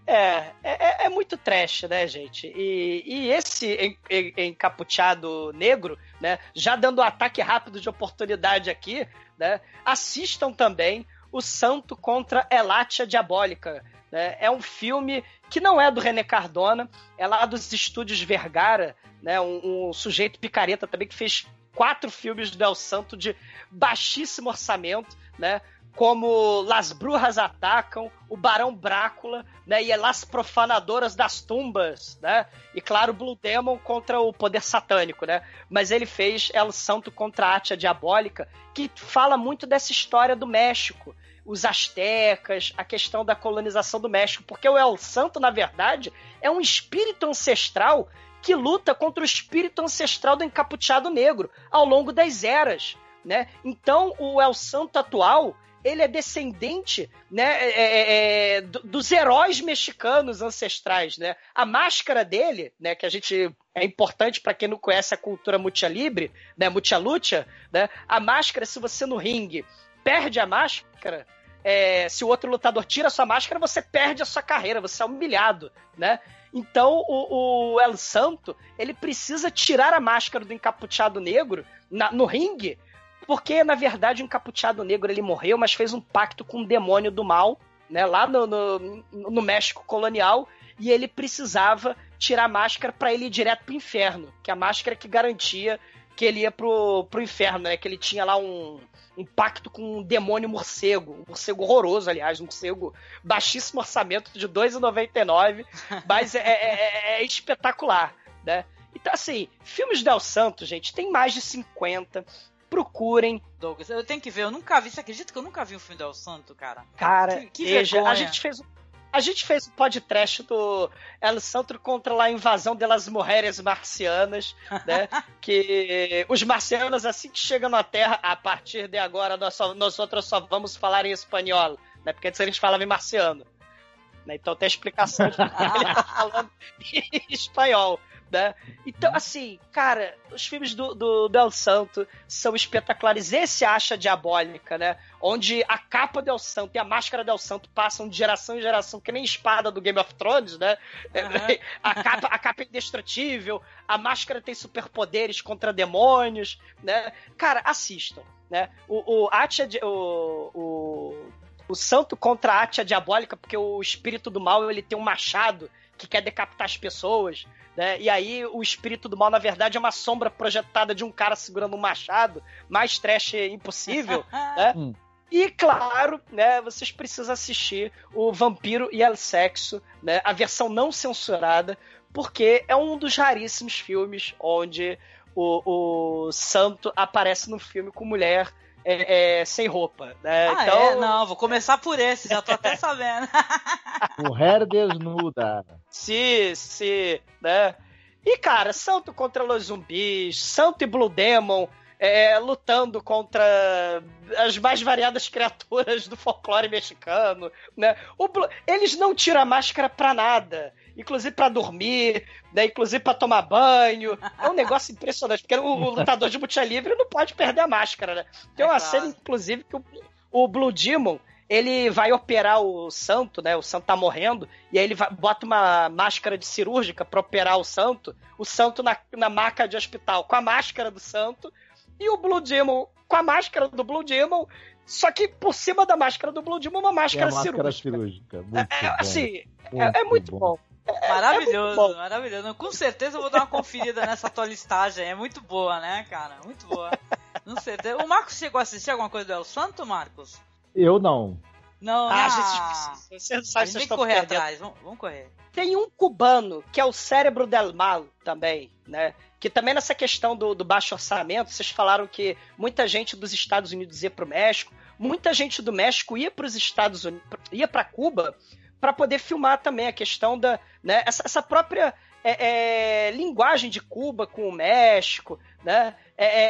é, é, é muito trash, né, gente? E, e esse en- en- encapuchado negro, né, já dando um ataque rápido de oportunidade aqui, né, assistam também o Santo contra Elatia Diabólica. Né? É um filme que não é do René Cardona, é lá dos estúdios Vergara, né, um, um sujeito picareta também que fez quatro filmes do El Santo de baixíssimo orçamento, né? Como Las Brujas Atacam, O Barão Brácula, né? E Las Profanadoras das Tumbas, né? E claro, Blue Demon contra o Poder Satânico, né? Mas ele fez El Santo contra a Atia Diabólica, que fala muito dessa história do México. Os astecas, a questão da colonização do México, porque o El Santo, na verdade, é um espírito ancestral que luta contra o espírito ancestral do encapuchado negro ao longo das eras, né? Então, o El Santo atual ele é descendente né, é, é, é, do- dos heróis mexicanos ancestrais, né? A máscara dele, né, que a gente é importante para quem não conhece a cultura mucha libre, né, mucha lucha, né? A máscara, se você no ringue perde a máscara, é, se o outro lutador tira a sua máscara, você perde a sua carreira, você é humilhado, né? Então o, o El Santo ele precisa tirar a máscara do encapuchado negro na- no ringue, porque na verdade o encapuchado negro ele morreu, mas fez um pacto com o demônio do mal, né? Lá no, no, no México colonial e ele precisava tirar a máscara para ele ir direto pro inferno, que é a máscara que garantia que ele ia pro, pro inferno, né? Que ele tinha lá um, um pacto com um demônio morcego, um morcego horroroso, aliás, um morcego baixíssimo orçamento de R$ 2,99, mas é, é- é- é espetacular, né? Então, assim, filmes Del Santo, gente, tem mais de 50. Procurem. Douglas, eu tenho que ver, eu nunca vi. Você acredita que eu nunca vi um filme do El Santo, cara? Cara, que, que veja, vergonha. a gente fez um- a gente fez o podcast do El Santo contra a invasão das mulheres marcianas, né? que os marcianos, assim que chegam na Terra, a partir de agora nós, só, nós outros só vamos falar em espanhol, né? Porque antes a gente falava em marciano. Né? Então tem a explicação de porque ele tá falando em espanhol. Né? Então, assim, cara, os filmes do, do, do El Santo são espetaculares. Esse acha diabólica, né? Onde a capa do El Santo e a máscara do El Santo passam de geração em geração, que nem espada do Game of Thrones, né? A, capa, a capa é indestrutível, a máscara tem superpoderes contra demônios, né? Cara, assistam, né? O, o, Di- o, o, o santo contra a Atia diabólica, porque o espírito do mal ele tem um machado que quer decapitar as pessoas, né? E aí o espírito do mal, na verdade, é uma sombra projetada de um cara segurando um machado, mais trash impossível, né? Hum. E claro, né, vocês precisam assistir o Vampiro e El Sexo, né, a versão não censurada, porque é um dos raríssimos filmes onde o, o santo aparece no filme com mulher é, é, sem roupa, né? Ah, então, é? Não, vou começar por esse, já tô até sabendo. Mulher desnuda. Se, se, né? E, cara, Santo contra os zumbis, Santo e Blue Demon é, lutando contra as mais variadas criaturas do folclore mexicano, né? O Blue- Eles não tiram a máscara pra nada. Inclusive pra dormir, né? Inclusive pra tomar banho. É um negócio impressionante, porque o, o lutador de luta livre não pode perder a máscara, né? Tem É uma claro. cena, inclusive, que o, o Blue Demon ele vai operar o santo, né? O santo tá morrendo, e aí ele vai- bota uma máscara de cirúrgica pra operar o santo, o santo na, na maca de hospital com a máscara do santo, e o Blue Demon com a máscara do Blue Demon Só que por cima da máscara do Blue Demon, uma É máscara, a máscara cirúrgica. cirúrgica. Muito É, bom. assim, é, é muito bom. É- é Maravilhoso, muito bom. maravilhoso. Com certeza eu vou dar uma conferida nessa tua listagem. É muito boa, né, cara? Muito boa. Com certeza. O Marcos chegou a assistir alguma coisa do El Santo, Marcos? Eu não. Não, Ah, né? a gente precisa. Você não A sabe gente se tem que correr perdendo. atrás. Vamos, vamos correr. Tem um cubano, que é o Cérebro del Mal também, né? Que também nessa questão do, do baixo orçamento, vocês falaram que muita gente dos Estados Unidos ia pro México, muita gente do México ia para os Estados Unidos, ia para Cuba, para poder filmar também a questão da, né? Essa, essa própria é, é, linguagem de Cuba com o México, né? É, é,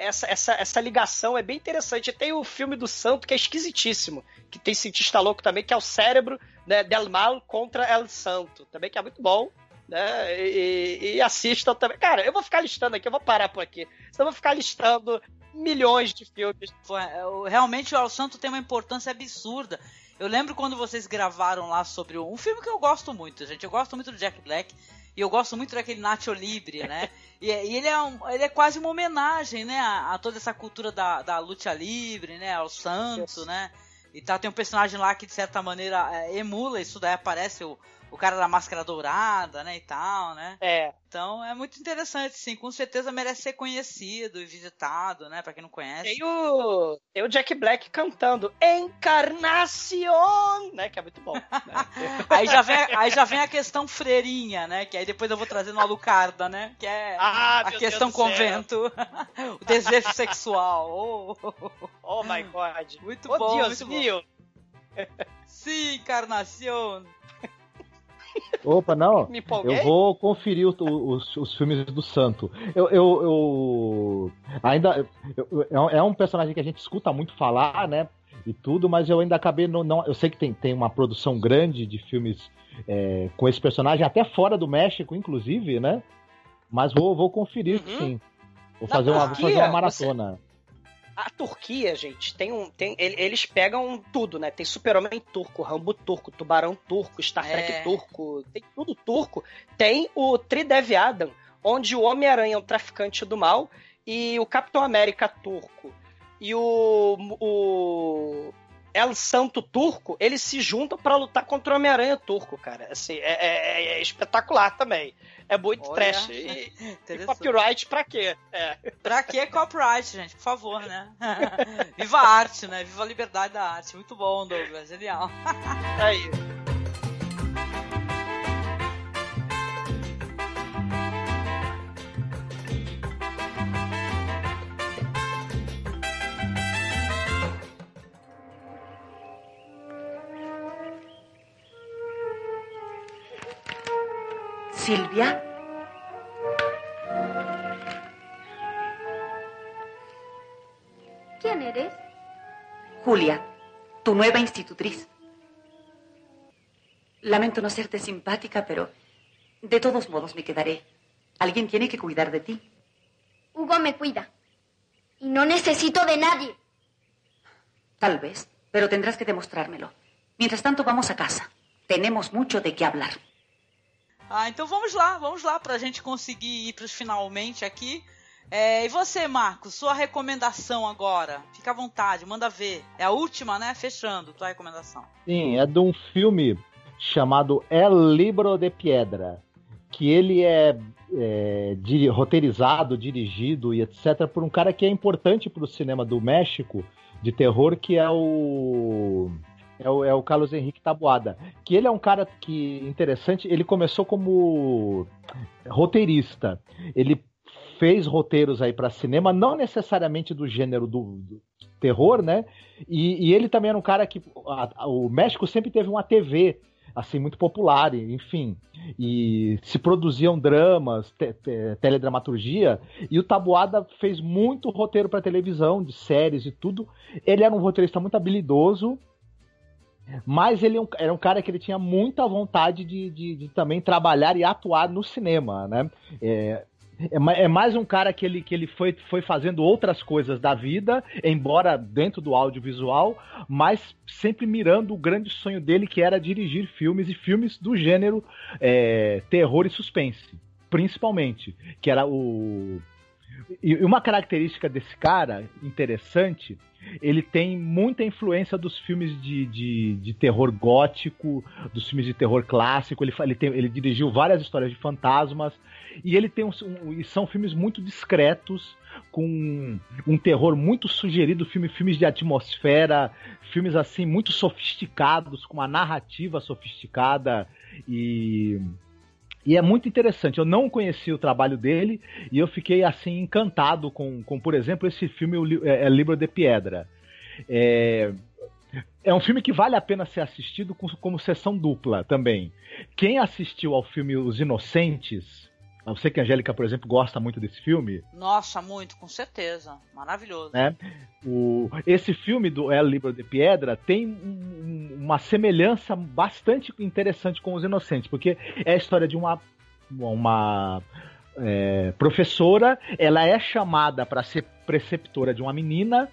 é, essa, essa, essa ligação é bem interessante. Tem o filme do Santo que é esquisitíssimo, que tem cientista louco também, que é o cérebro né, Del Mal contra El Santo, também que é muito bom. Né? E, e- e assistam também. Cara, eu vou ficar listando aqui, eu vou parar por aqui. Senão eu vou ficar listando milhões de filmes. É, realmente o El Santo tem uma importância absurda. Eu lembro quando vocês gravaram lá sobre um filme que eu gosto muito, gente. Eu gosto muito do Jack Black. E eu gosto muito daquele Nacho Libre, né? E, e ele, é um- ele é quase uma homenagem, né? A, a toda essa cultura da, da luta livre, né? Ao santo, né? E tá, tem um personagem lá que, de certa maneira, é, emula isso daí. Aparece o, o cara da máscara dourada, né? E tal, né? É. Então é muito interessante, sim. Com certeza merece ser conhecido e visitado, né? Pra quem não conhece. Tem o, tem o Jack Black cantando Encarnacion, né? Que é muito bom. né? Aí já, vem, aí já vem a questão freirinha, né? Que aí depois eu vou trazer no Alucarda, né? Que é Ah, a questão convento. o desejo sexual. Oh, oh, my god. Muito oh, bom, Deus muito bom. Sim, encarnação. Opa, não. Me empolguei. Eu vou conferir o- o- os, os filmes do Santo. Eu, eu, eu- ainda eu- é um- é um personagem que a gente escuta muito falar, né? E tudo, mas eu ainda acabei não, não- eu sei que tem, tem uma produção grande de filmes é, com esse personagem, até fora do México, inclusive, né? Mas vou, vou conferir, Uhum. sim. Vou fazer uma, vou fazer uma maratona. A Turquia, gente, tem um. Tem, ele- eles pegam tudo, né? Tem Super-Homem turco, Rambo turco, Tubarão turco, Star Trek É. turco, tem tudo turco. Tem o Tridev Adam, onde o Homem-Aranha é um traficante do mal e o Capitão América turco e o, o El Santo turco, eles se juntam pra lutar contra o Homem-Aranha turco, cara. Assim, é, é- é espetacular também. É muito Olha, trash. E, e copyright pra quê? É. Pra que copyright, gente? Por favor, né? Viva a arte, né? Viva a liberdade da arte. Muito bom, Douglas. Genial. Aí. Silvia. ¿Quién eres? Julia, tu nueva institutriz. Lamento no serte simpática, pero de todos modos me quedaré. Alguien tiene que cuidar de ti. Hugo me cuida. Y no necesito de nadie. Tal vez, pero tendrás que demostrármelo. Mientras tanto, vamos a casa. Tenemos mucho de qué hablar. Ah, então vamos lá, vamos lá pra gente conseguir ir pros finalmente aqui. É, e você, Marcos, sua recomendação agora? Fica à vontade, manda ver. É a última, né? Fechando, tua recomendação. Sim, é de um filme chamado El Libro de Piedra, que ele é, é, roteirizado, dirigido e etc. por um cara que é importante para o cinema do México de terror, que é o é o, é o Carlos Henrique Taboada. Que ele é um cara que interessante. Ele começou como roteirista. Ele fez roteiros aí para cinema, não necessariamente do gênero do, do terror, né? E, e ele também era um cara que a- o México sempre teve uma TV assim muito popular, enfim, e se produziam dramas, te- te- teledramaturgia, e o Taboada fez muito roteiro para televisão, de séries e tudo. Ele era um roteirista muito habilidoso, mas ele é era um cara que ele tinha muita vontade de, de- de também trabalhar e atuar no cinema, né? É, é é mais um cara que ele, que ele foi, foi fazendo outras coisas da vida, embora dentro do audiovisual, mas sempre mirando o grande sonho dele, que era dirigir filmes e filmes do gênero é, terror e suspense, principalmente. Que era o. E uma característica desse cara interessante, ele tem muita influência dos filmes de, de, de terror gótico, dos filmes de terror clássico. Ele, ele, tem, ele dirigiu várias histórias de fantasmas e ele tem um, um, são filmes muito discretos, com um, terror muito sugerido, filme, filmes de atmosfera, filmes assim muito sofisticados, com uma narrativa sofisticada e e é muito interessante. Eu não conheci o trabalho dele e eu fiquei assim encantado com, com por exemplo, esse filme o, é, é Libro de Piedra. É, é um filme que vale a pena ser assistido com, como sessão dupla também. Quem assistiu ao filme Os Inocentes eu sei que a Angélica, por exemplo, gosta muito desse filme. Nossa, muito, com certeza. Maravilhoso. Né? O, esse filme do El Libro de Piedra tem um, uma semelhança bastante interessante com Os Inocentes, porque é a história de uma, uma é, professora, ela é chamada para ser preceptora de uma menina.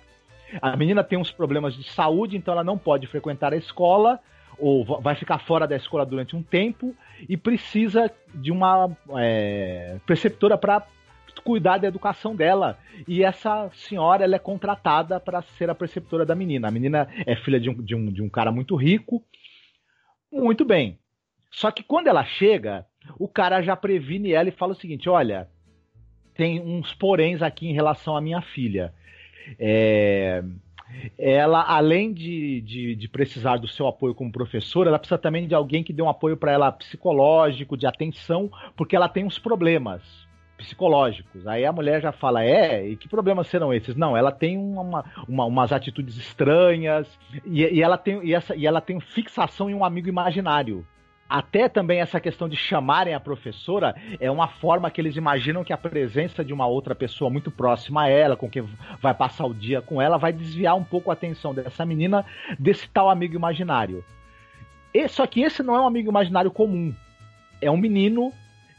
A menina tem uns problemas de saúde, então ela não pode frequentar a escola ou vai ficar fora da escola durante um tempo e precisa de uma é, preceptora para cuidar da educação dela. E essa senhora ela é contratada para ser a preceptora da menina. A menina é filha de um, de, um, de um cara muito rico. Muito bem. Só que quando ela chega, o cara já previne ela e fala o seguinte: olha, tem uns poréns aqui em relação à minha filha. É, ela, além de, de, de, precisar do seu apoio como professora, ela precisa também de alguém que dê um apoio para ela psicológico, de atenção, porque ela tem uns problemas psicológicos. Aí a mulher já fala, é, e que problemas serão esses? Não, ela tem uma, uma umas atitudes estranhas e, e, ela tem, e, essa, e ela tem fixação em um amigo imaginário. Até também essa questão de chamarem a professora é uma forma que eles imaginam que a presença de uma outra pessoa muito próxima a ela, com quem vai passar o dia com ela, vai desviar um pouco a atenção dessa menina desse tal amigo imaginário. E, só que esse não é um amigo imaginário comum. É um menino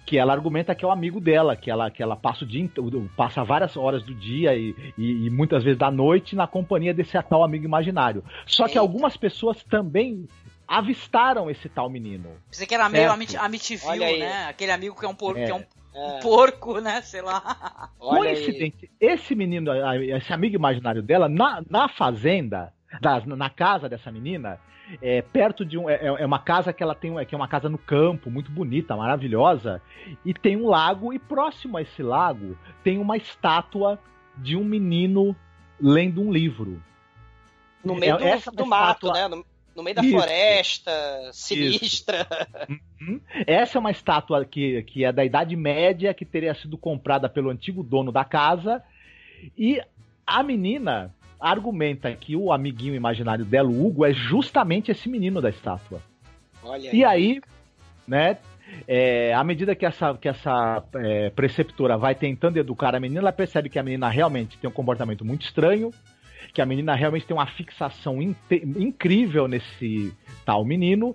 que ela argumenta que é o um amigo dela, que ela, que ela passa o dia, passa várias horas do dia e, e, e muitas vezes da noite na companhia desse tal amigo imaginário. Só que algumas pessoas também avistaram esse tal menino. Pensei que era meio Amit Amityville, né? Aquele amigo que é um porco, é. que é um, é. porco, né? Sei lá. Coincidente, esse menino, esse amigo imaginário dela, na, na fazenda, na, na casa dessa menina, é, perto de um. É, é, uma casa que ela tem. Que é uma casa no campo, muito bonita, maravilhosa. E tem um lago, e próximo a esse lago tem uma estátua de um menino lendo um livro. No meio é, do, do mato, né? No no meio da Isso. floresta, sinistra. Uhum. Essa é uma estátua que, que é da Idade Média, que teria sido comprada pelo antigo dono da casa. E a menina argumenta que o amiguinho imaginário dela, o Hugo, é justamente esse menino da estátua. Olha e aí, aí né, é, à medida que essa, que essa é, preceptora vai tentando educar a menina, ela percebe que a menina realmente tem um comportamento muito estranho, que a menina realmente tem uma fixação incrível nesse tal menino.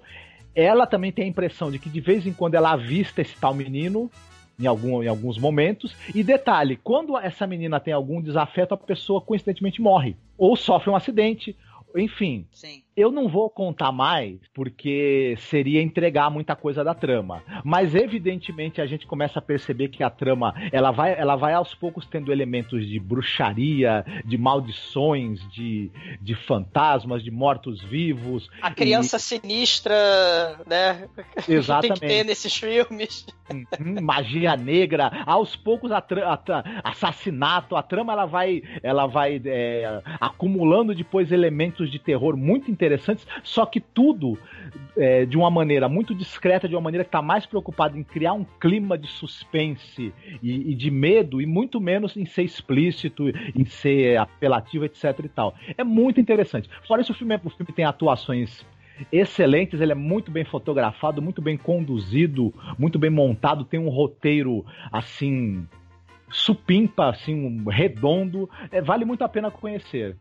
Ela também tem a impressão de que de vez em quando ela avista esse tal menino em, algum, em alguns momentos. E detalhe, quando essa menina tem algum desafeto, a pessoa coincidentemente morre. Ou sofre um acidente, enfim. Sim. Eu não vou contar mais, porque seria entregar muita coisa da trama. Mas evidentemente a gente começa a perceber que a trama ela vai, ela vai aos poucos tendo elementos de bruxaria, de maldições, de, de fantasmas, de mortos-vivos. A criança e... sinistra, né? Exatamente. Tem que ter nesses filmes. Uhum, magia negra. Aos poucos a, a assassinato, a trama ela vai, ela vai é, acumulando depois elementos de terror muito interessantes interessantes, só que tudo é, de uma maneira muito discreta, de uma maneira que está mais preocupada em criar um clima de suspense e, e, de medo, e muito menos em ser explícito, em ser apelativo, etc e tal. É muito interessante. Fora isso, o filme, o filme tem atuações excelentes, ele é muito bem fotografado, muito bem conduzido, muito bem montado, tem um roteiro assim supimpa, assim, um redondo, é, vale muito a pena conhecer.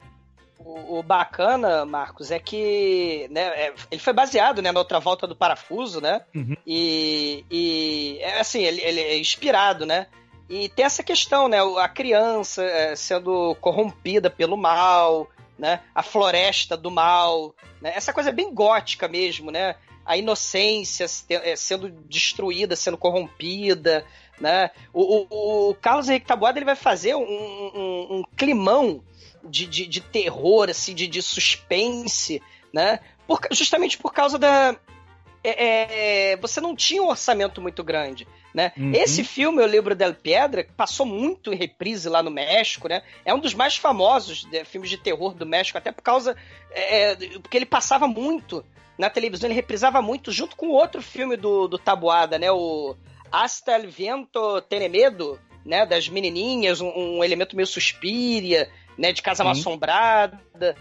O, o, bacana, Marcos, é que né, é, ele foi baseado né, na outra volta do parafuso, né? Uhum. E, e é assim, ele, ele, é inspirado, né? E tem essa questão, né? A criança é, sendo corrompida pelo mal, né? A floresta do mal, né? Essa coisa bem gótica mesmo, né? a inocência sendo destruída, sendo corrompida, né? O, o, o Carlos Henrique Taboada ele vai fazer um, um, um climão de, de, de, terror, assim, de, de suspense, né? Por, justamente por causa da... É, é, você não tinha um orçamento muito grande. Né? Uhum. Esse filme, O Livro del Piedra, passou muito em reprise lá no México, né? É um dos mais famosos de, filmes de terror do México, até por causa. É, porque ele passava muito na televisão, ele reprisava muito, junto com outro filme do, do Tabuada, né? O Hasta el Viento Tiene Medo, né? Das menininhas, um, um elemento meio suspiria, né? De casa mal assombrada,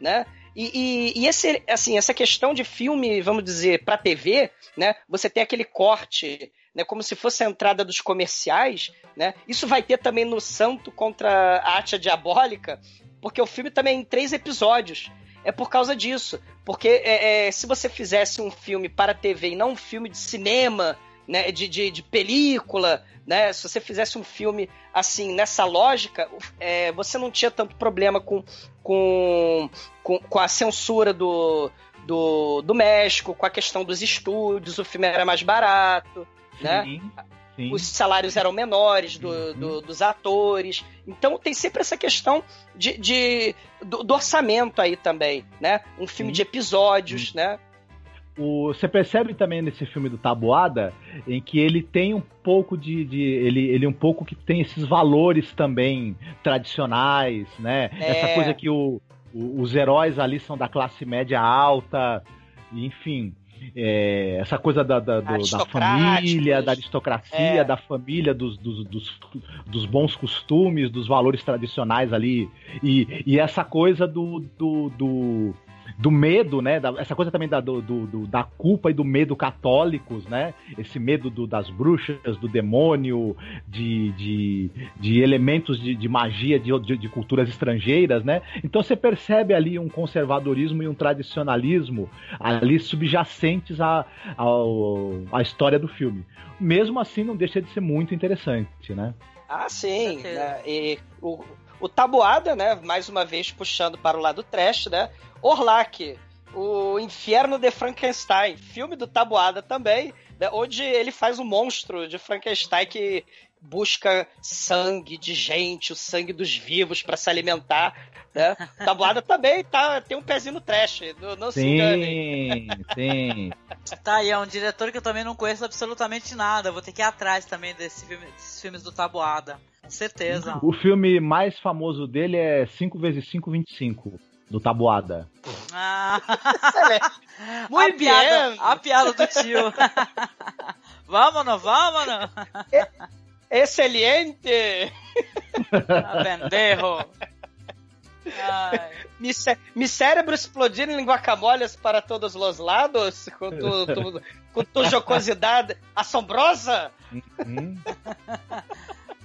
né? E, e, e, esse, assim, essa questão de filme, vamos dizer, para TV, né? Você tem aquele corte né, como se fosse a entrada dos comerciais, né? Isso vai ter também no Santo contra a Arte Diabólica, porque o filme também é em três episódios. É por causa disso. Porque é, é, se você fizesse um filme para TV e não um filme de cinema, né, de, de, de película, né, se você fizesse um filme assim, nessa lógica, é, você não tinha tanto problema com, com, com, com a censura do, do, do México, com a questão dos estúdios, o filme era mais barato né? Sim, sim. Os salários eram menores do, uhum. do, dos atores. Então tem sempre essa questão de, de do, do, orçamento aí também, né? Um filme sim. de episódios, né? O, você percebe também nesse filme do Taboada em que ele tem um pouco de, de, ele, ele um pouco que tem esses valores também tradicionais, né? É. Essa coisa que o, o, os heróis ali são da classe média alta, enfim. É, essa coisa da, da, do, da família, da aristocracia, é. da família, dos, dos, dos, dos, bons costumes, dos valores tradicionais ali. E, e essa coisa do, do, do do medo, né? Da, essa coisa também da, do, do, da culpa e do medo católicos, né? Esse medo do, das bruxas, do demônio, de, de, de elementos de, de magia de, de, de, culturas estrangeiras, né? Então você percebe ali um conservadorismo e um tradicionalismo ali subjacentes à, à, à história do filme. Mesmo assim, não deixa de ser muito interessante, né? Ah, sim. Né? E o, o Tabuada, né? Mais uma vez puxando para o lado trash, né? Orlac, o Inferno de Frankenstein, filme do Tabuada também, né? onde ele faz um monstro de Frankenstein que busca sangue de gente, o sangue dos vivos para se alimentar. Né? Tabuada também tá, tem um pezinho no trash, não, não sim, se enganem. Sim, Tá, e é um diretor que eu também não conheço absolutamente nada. Vou ter que ir atrás também desse filme, desses filmes do Tabuada. Com certeza. O filme mais famoso dele é 5 vezes 5, 25 do Tabuada. Ah. Muito a piada, a piada do tio. vámonos, vámonos. Excelente. Ah, pendejo. Mi, mi, cérebro explodir em guacamoles para todos os lados com tu, tu, com tu jocosidade assombrosa. Uhum.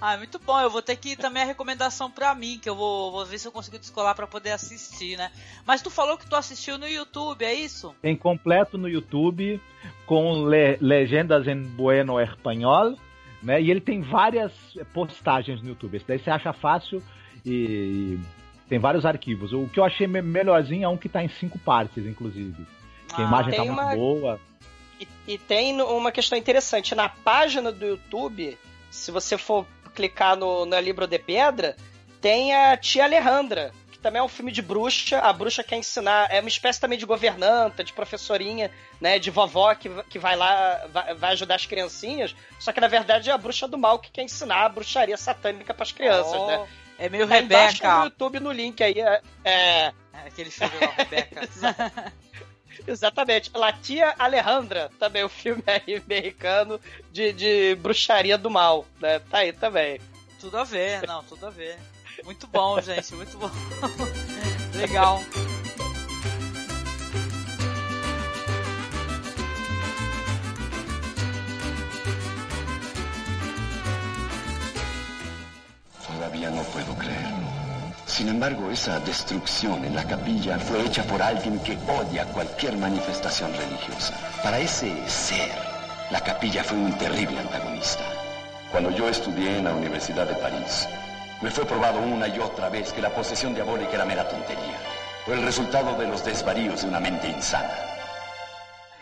Ah, muito bom. Eu vou ter que ir também a recomendação pra mim, que eu vou, vou ver se eu consigo descolar para poder assistir, né? Mas tu falou que tu assistiu no YouTube, é isso? Tem completo no YouTube, com le legendas em bueno espanhol, né? E ele tem várias postagens no YouTube. Esse daí você acha fácil e, tem vários arquivos. O que eu achei melhorzinho é um que tá em cinco partes, inclusive. Que a ah, imagem tá muito boa. E, e tem uma questão interessante. Na página do YouTube, se você for clicar no, na Libro de Pedra, tem a Tia Alejandra, que também é um filme de bruxa. A bruxa quer ensinar, é uma espécie também de governanta, de professorinha, né, de vovó que, que vai lá, vai, vai ajudar as criancinhas. Só que na verdade é a bruxa do mal que quer ensinar a bruxaria satânica para as crianças, oh, né? É meio tá Rebeca. no YouTube no link aí. É, é... é aquele filme da Rebeca. Exatamente. La Tia Alejandra, também o um filme aí americano de, de bruxaria do mal, né? Tá aí também. Tudo a ver, não, tudo a ver. Muito bom, gente, muito bom. Legal. Todavía no puedo. Sin embargo, esa destrucción en la capilla fue hecha por alguien que odia cualquier manifestación religiosa. Para ese ser, la capilla fue un terrible antagonista. Cuando yo estudié en la Universidad de París, me fue probado una y otra vez que la posesión diabólica era mera tontería. Fue el resultado de los desvaríos de una mente insana.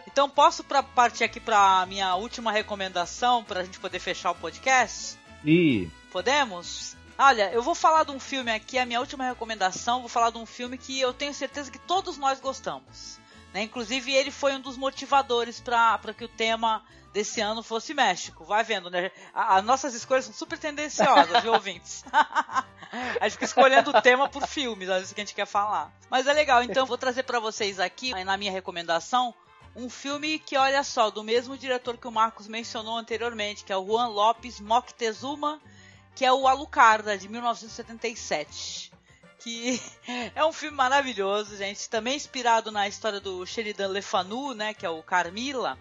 Então posso pra, partir aqui para minha última recomendação para a gente poder fechar o podcast? E Podemos? Olha, eu vou falar de um filme aqui, a minha última recomendação, vou falar de um filme que eu tenho certeza que todos nós gostamos. Né? Inclusive ele foi um dos motivadores para que o tema desse ano fosse México. Vai vendo, né? As nossas escolhas são super tendenciosas, viu, ouvintes? a gente fica escolhendo o tema por filmes, às vezes que a gente quer falar. Mas é legal, então vou trazer para vocês aqui, na minha recomendação, um filme que, olha só, do mesmo diretor que o Marcos mencionou anteriormente, que é o Juan Lopes Moctezuma, que é o Alucarda, de 1977. Que é um filme maravilhoso, gente. Também inspirado na história do Sheridan Le Fanu, né? Que é o Carmila,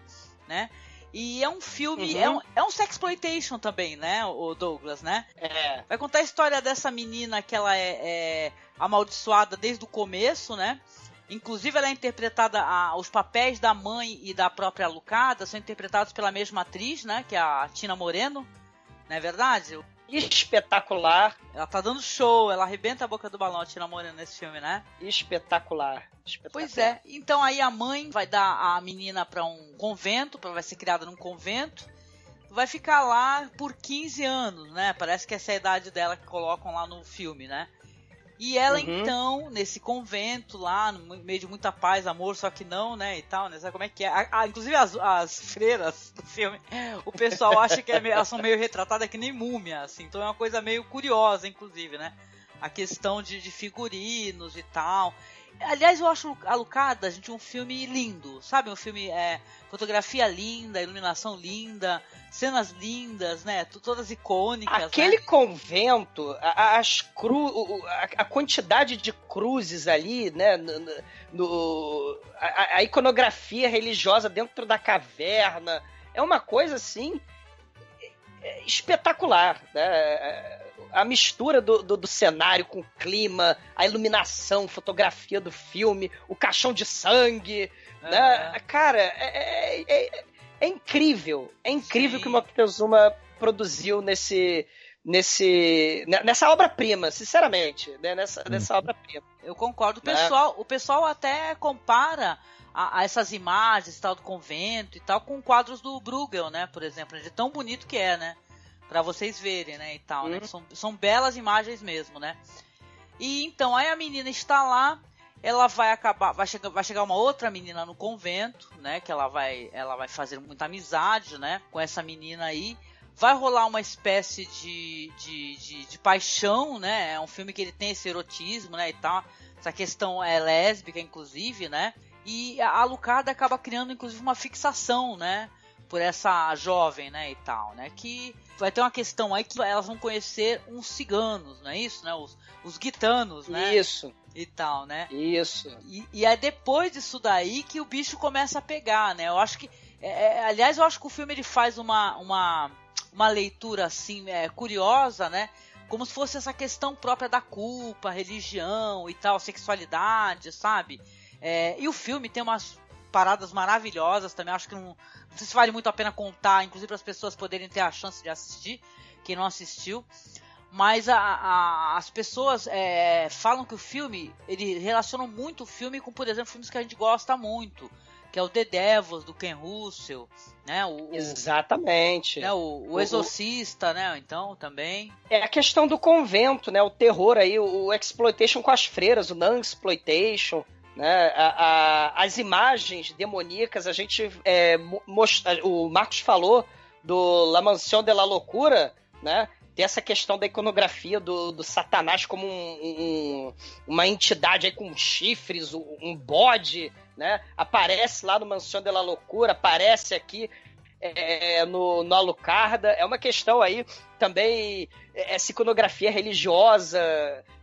né? E é um filme, Uhum. é, um, é um sexploitation também, né, o Douglas, né? É. Vai contar a história dessa menina que ela é, é amaldiçoada desde o começo, né? Inclusive ela é interpretada, a- os papéis da mãe e da própria Lucada são interpretados pela mesma atriz, né? Que é a Tina Moreno, não é verdade? Espetacular. Ela tá dando show, ela arrebenta a boca do balão, a Tina nesse filme, né? Espetacular. Espetacular. Pois é. Então aí a mãe vai dar a menina pra um convento, vai ser criada num convento. Vai ficar lá por 15 anos, né? Parece que essa é a idade dela que colocam lá no filme, né? E ela Uhum. então, nesse convento lá, no meio de muita paz, amor, só que não, né, e tal, né? Sabe como é que é? A- a- inclusive as, as freiras do filme, o pessoal acha que é elas são meio retratadas que nem múmia, assim. Então é uma coisa meio curiosa, inclusive, né? A questão de, de figurinos e tal. Aliás, eu acho a Lucada, gente, um filme lindo, sabe? Um filme, é, fotografia linda, iluminação linda, cenas lindas, né? Todas icônicas, Aquele né? convento, a- as cru, a, a quantidade de cruzes ali, né? no- no- a, a iconografia religiosa dentro da caverna, é uma coisa assim é, espetacular, né? A mistura do, do, do cenário com o clima, a iluminação, fotografia do filme, o caixão de sangue, né? Cara, é, é- é- é incrível. É incrível que o Moctezuma produziu nesse nesse ne- nessa obra-prima, sinceramente, né? Nessa, nessa obra-prima. Eu concordo. O Né? pessoal, o pessoal até compara a, a essas imagens tal do convento e tal com quadros do Bruegel, né? Por exemplo, de tão bonito que é, né? Pra vocês verem, né? E tal, né? Uhum. São, são belas imagens mesmo, né? E então aí a menina está lá, ela vai acabar, vai chegar, vai chegar uma outra menina no convento, né? Que ela vai, ela vai fazer muita amizade, né? Com essa menina aí. Vai rolar uma espécie de, de, de, de paixão, né? É um filme que ele tem esse erotismo, né? E tal. Essa questão é lésbica, inclusive, né? E a Lucada acaba criando, inclusive, uma fixação, né? Por essa jovem, né? E tal, né? Que vai ter uma questão aí que elas vão conhecer uns ciganos, não é isso, né? Os, os guitanos, né? Isso. E tal, né? Isso. E, e é depois disso daí que o bicho começa a pegar, né? Eu acho que. é, é, aliás, eu acho que o filme ele faz uma, uma, uma leitura assim, é, curiosa, né? Como se fosse essa questão própria da culpa, religião e tal, sexualidade, sabe? É, e o filme tem umas paradas maravilhosas também. Acho que não, não sei se vale muito a pena contar, inclusive para as pessoas poderem ter a chance de assistir, quem não assistiu. Mas a- a- as pessoas é, falam que o filme, ele relaciona muito o filme com, por exemplo, filmes que a gente gosta muito, que é o The Devils, do Ken Russell, né? O, Exatamente. né, o, o Exorcista, né? Então, também. É a questão do convento, né? O terror aí, o, o exploitation com as freiras, o non-exploitation, né? A- a- as imagens demoníacas, a gente é, o Marcos falou do La Mansión de la Loucura, né? Tem essa questão da iconografia do, do Satanás como um- um- uma entidade aí com chifres, um, um bode, né? Aparece lá no Mansión de la Loucura, aparece aqui é, no, no Alucarda. É uma questão aí também, é, essa iconografia religiosa,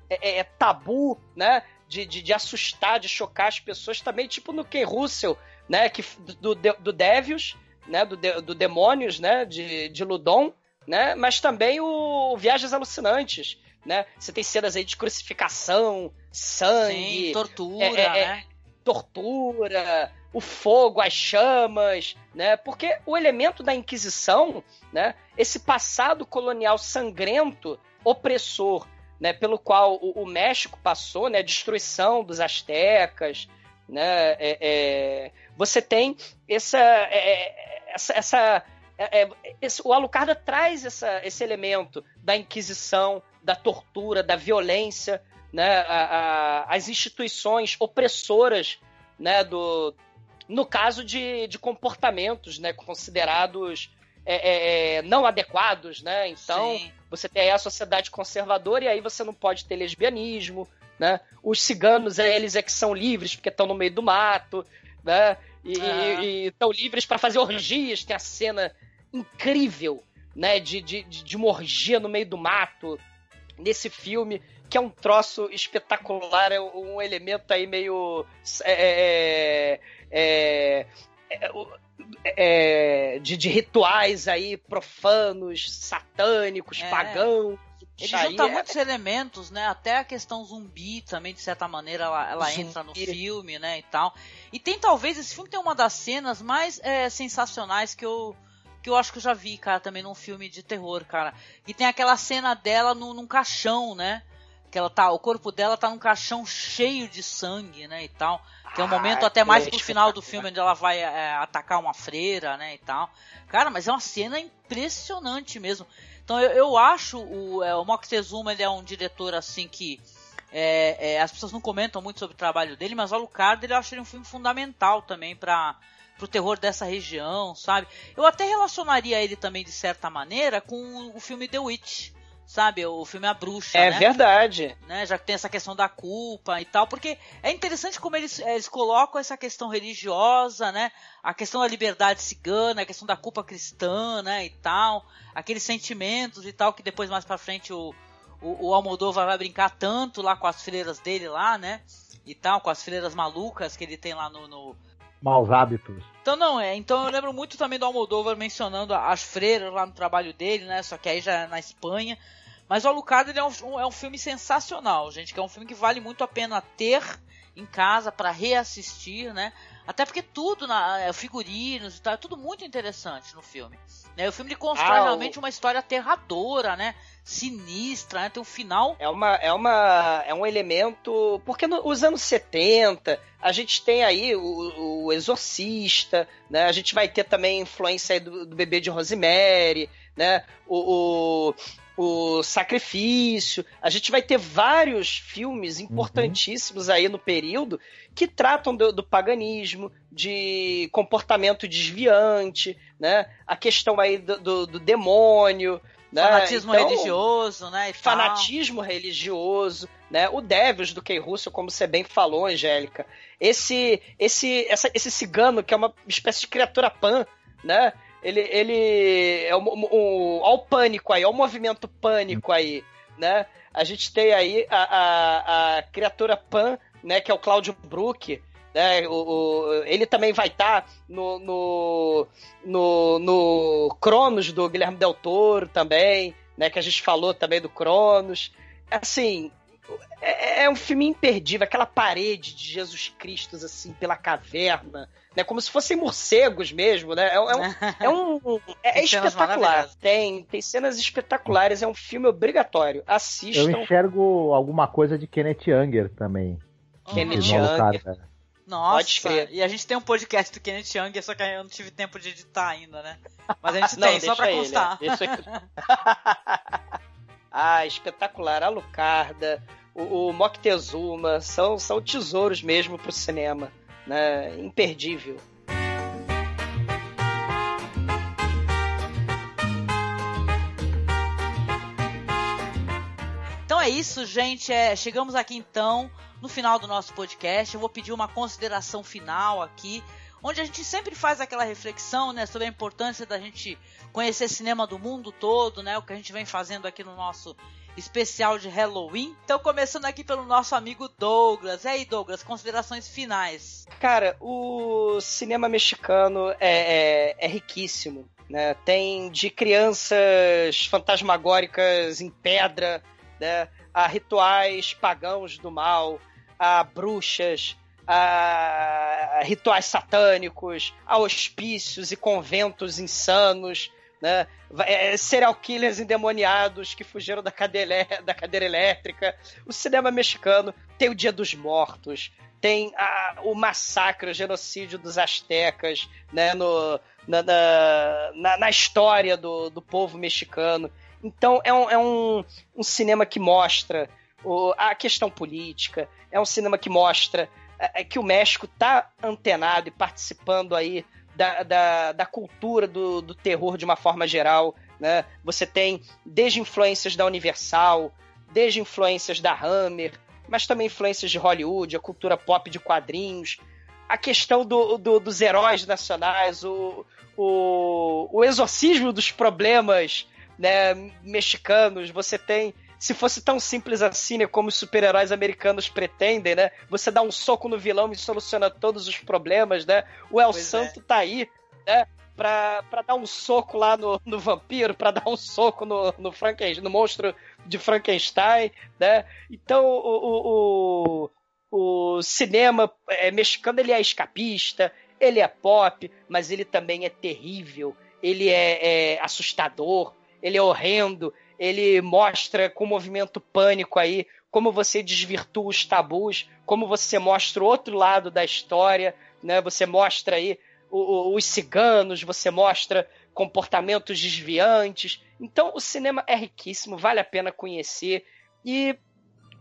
é, é tabu, né? De, de, de assustar, de chocar as pessoas também, tipo no Ken Russell, né? Que, do, do, do Devils, né? Do, do Demônios, né? De, de Ludon, né? Mas também o Viagens Alucinantes, né? Você tem cenas aí de crucificação, sangue, Sim, tortura, é, é, é, né? tortura, o fogo, as chamas, né? Porque o elemento da Inquisição, né? Esse passado colonial sangrento, opressor, né? Pelo qual o, o México passou, né? A destruição dos astecas, né? É, é, você tem essa, é, essa, essa esse, o Alucarda traz essa, esse elemento da Inquisição, da tortura, da violência, né? A, a, as instituições opressoras, né? Do, no caso de, de comportamentos, né? Considerados é, é, não adequados, né? Então, Sim. você tem aí a sociedade conservadora e aí você não pode ter lesbianismo, né? Os ciganos, é, eles é que são livres porque estão no meio do mato, né? E estão livres para fazer orgias. Tem a cena incrível, né? De, de, de uma orgia no meio do mato nesse filme, que é um troço espetacular, é um elemento aí meio. É, é, é, é de, de, rituais aí profanos, satânicos, é. pagãos. Ele junta muitos elementos, né? Até a questão zumbi também, de certa maneira, ela, ela entra no filme, né? E tal. E tem talvez, esse filme tem uma das cenas mais é, sensacionais que eu, que eu acho que eu já vi, cara, também num filme de terror, cara. E tem aquela cena dela no, num caixão, né? Que ela tá, o corpo dela tá num caixão cheio de sangue, né? E tal. Que é um momento ah, até mais pro final do filme, onde ela vai é, atacar uma freira, né? E tal. Cara, mas é uma cena impressionante mesmo. Então eu, eu acho o, é, o Moctezuma ele é um diretor assim que é, é, as pessoas não comentam muito sobre o trabalho dele, mas o Alucard ele eu acho ele um filme fundamental também para pro terror dessa região, sabe? Eu até relacionaria ele também de certa maneira com o filme The Witch, sabe? O filme A Bruxa. É né? verdade. Né? Já que tem essa questão da culpa e tal, porque é interessante como eles, eles colocam essa questão religiosa, né? A questão da liberdade cigana, a questão da culpa cristã, né? E tal, aqueles sentimentos e tal, que depois mais pra frente o, o, o Almodóvar vai brincar tanto lá com as freiras dele lá, né? E tal, com as freiras malucas que ele tem lá no, no maus hábitos. Então não é. Então eu lembro muito também do Almodóvar mencionando as freiras lá no trabalho dele, né? Só que aí já é na Espanha. Mas o Alucard ele é, um, é um filme sensacional, gente. Que é um filme que vale muito a pena ter em casa para reassistir, né? Até porque tudo, na, é, figurinos e tal, é tudo muito interessante no filme. Né? O filme ele constrói ah, realmente o... uma história aterradora, né? Sinistra, né? Tem um final. É, uma, é, uma, é um elemento. Porque nos anos 70, a gente tem aí o, o Exorcista, né? A gente vai ter também influência do, do bebê de Rosemary, né? o, o o Sacrifício. A gente vai ter vários filmes importantíssimos uhum. aí no período que tratam do, do, paganismo, de comportamento desviante, né? A questão aí do, do, do demônio. Né? Fanatismo então, religioso, né? fanatismo religioso, né? O Devils do Key Russell, como você bem falou, Angélica. Esse, esse, essa, esse cigano que é uma espécie de criatura pan, né? Ele, ele é o, o, o, o pânico aí, é o movimento pânico aí, né? A gente tem aí a, a, a criatura Pan, né? Que é o Claudio Brook, né? O, o, ele também vai estar tá no, no, no, no Cronos do Guilherme Del Toro também, né? Que a gente falou também do Cronos. Assim, é, é um filme imperdível, aquela parede de Jesus Cristo, assim, pela caverna, né? Como se fossem morcegos mesmo, né? É, é um. É, um, é, é espetacular. Tem, tem cenas espetaculares, é um filme obrigatório. Assistam. Eu enxergo alguma coisa de Kenneth Anger também. Kenneth Anger. Nossa, e a gente tem um podcast do Kenneth Young, só que eu não tive tempo de editar ainda, né? Mas a gente não, tem, só pra constar. Ele, ah, espetacular. A Lucarda, o, o Moctezuma, são, são tesouros mesmo pro cinema né? Imperdível. Então é isso, gente. É, chegamos aqui então no final do nosso podcast. Eu vou pedir uma consideração final aqui, onde a gente sempre faz aquela reflexão, né, sobre a importância da gente conhecer cinema do mundo todo, né, o que a gente vem fazendo aqui no nosso especial de Halloween. Então, começando aqui pelo nosso amigo Douglas. E aí, Douglas, considerações finais? Cara, o cinema mexicano é, é, é riquíssimo. Né? Tem de crianças fantasmagóricas em pedra, né? a rituais pagãos do mal, a bruxas, a rituais satânicos, a hospícios e conventos insanos, né? É, serial killers endemoniados que fugiram da cadeira, da cadeira elétrica. O cinema mexicano tem o Dia dos Mortos, tem a, o massacre, o genocídio dos astecas, né? No, na, na, na história do, do povo mexicano. Então é um, é um, um cinema que mostra o, a questão política, é um cinema que mostra é, é que o México está antenado e participando aí da, da, da cultura do, do, terror de uma forma geral. Né? Você tem desde influências da Universal, desde influências da Hammer, mas também influências de Hollywood, a cultura pop de quadrinhos, a questão do, do, dos heróis nacionais, o, o, o exorcismo dos problemas né, mexicanos. Você tem se fosse tão simples assim, né, como os super-heróis americanos pretendem, né? Você dá um soco no vilão e soluciona todos os problemas, né? O El pois Santo é. tá aí, né? Pra, pra dar um soco lá no, no vampiro, pra dar um soco no, no, Frankenstein, no monstro de Frankenstein, né? Então o, o, o, o cinema é, mexicano ele é escapista, ele é pop, mas ele também é terrível, ele é, é assustador, ele é horrendo, ele mostra com movimento pânico aí como você desvirtua os tabus, como você mostra o outro lado da história, né? Você mostra aí o, o, os ciganos, você mostra comportamentos desviantes. Então o cinema é riquíssimo, vale a pena conhecer. E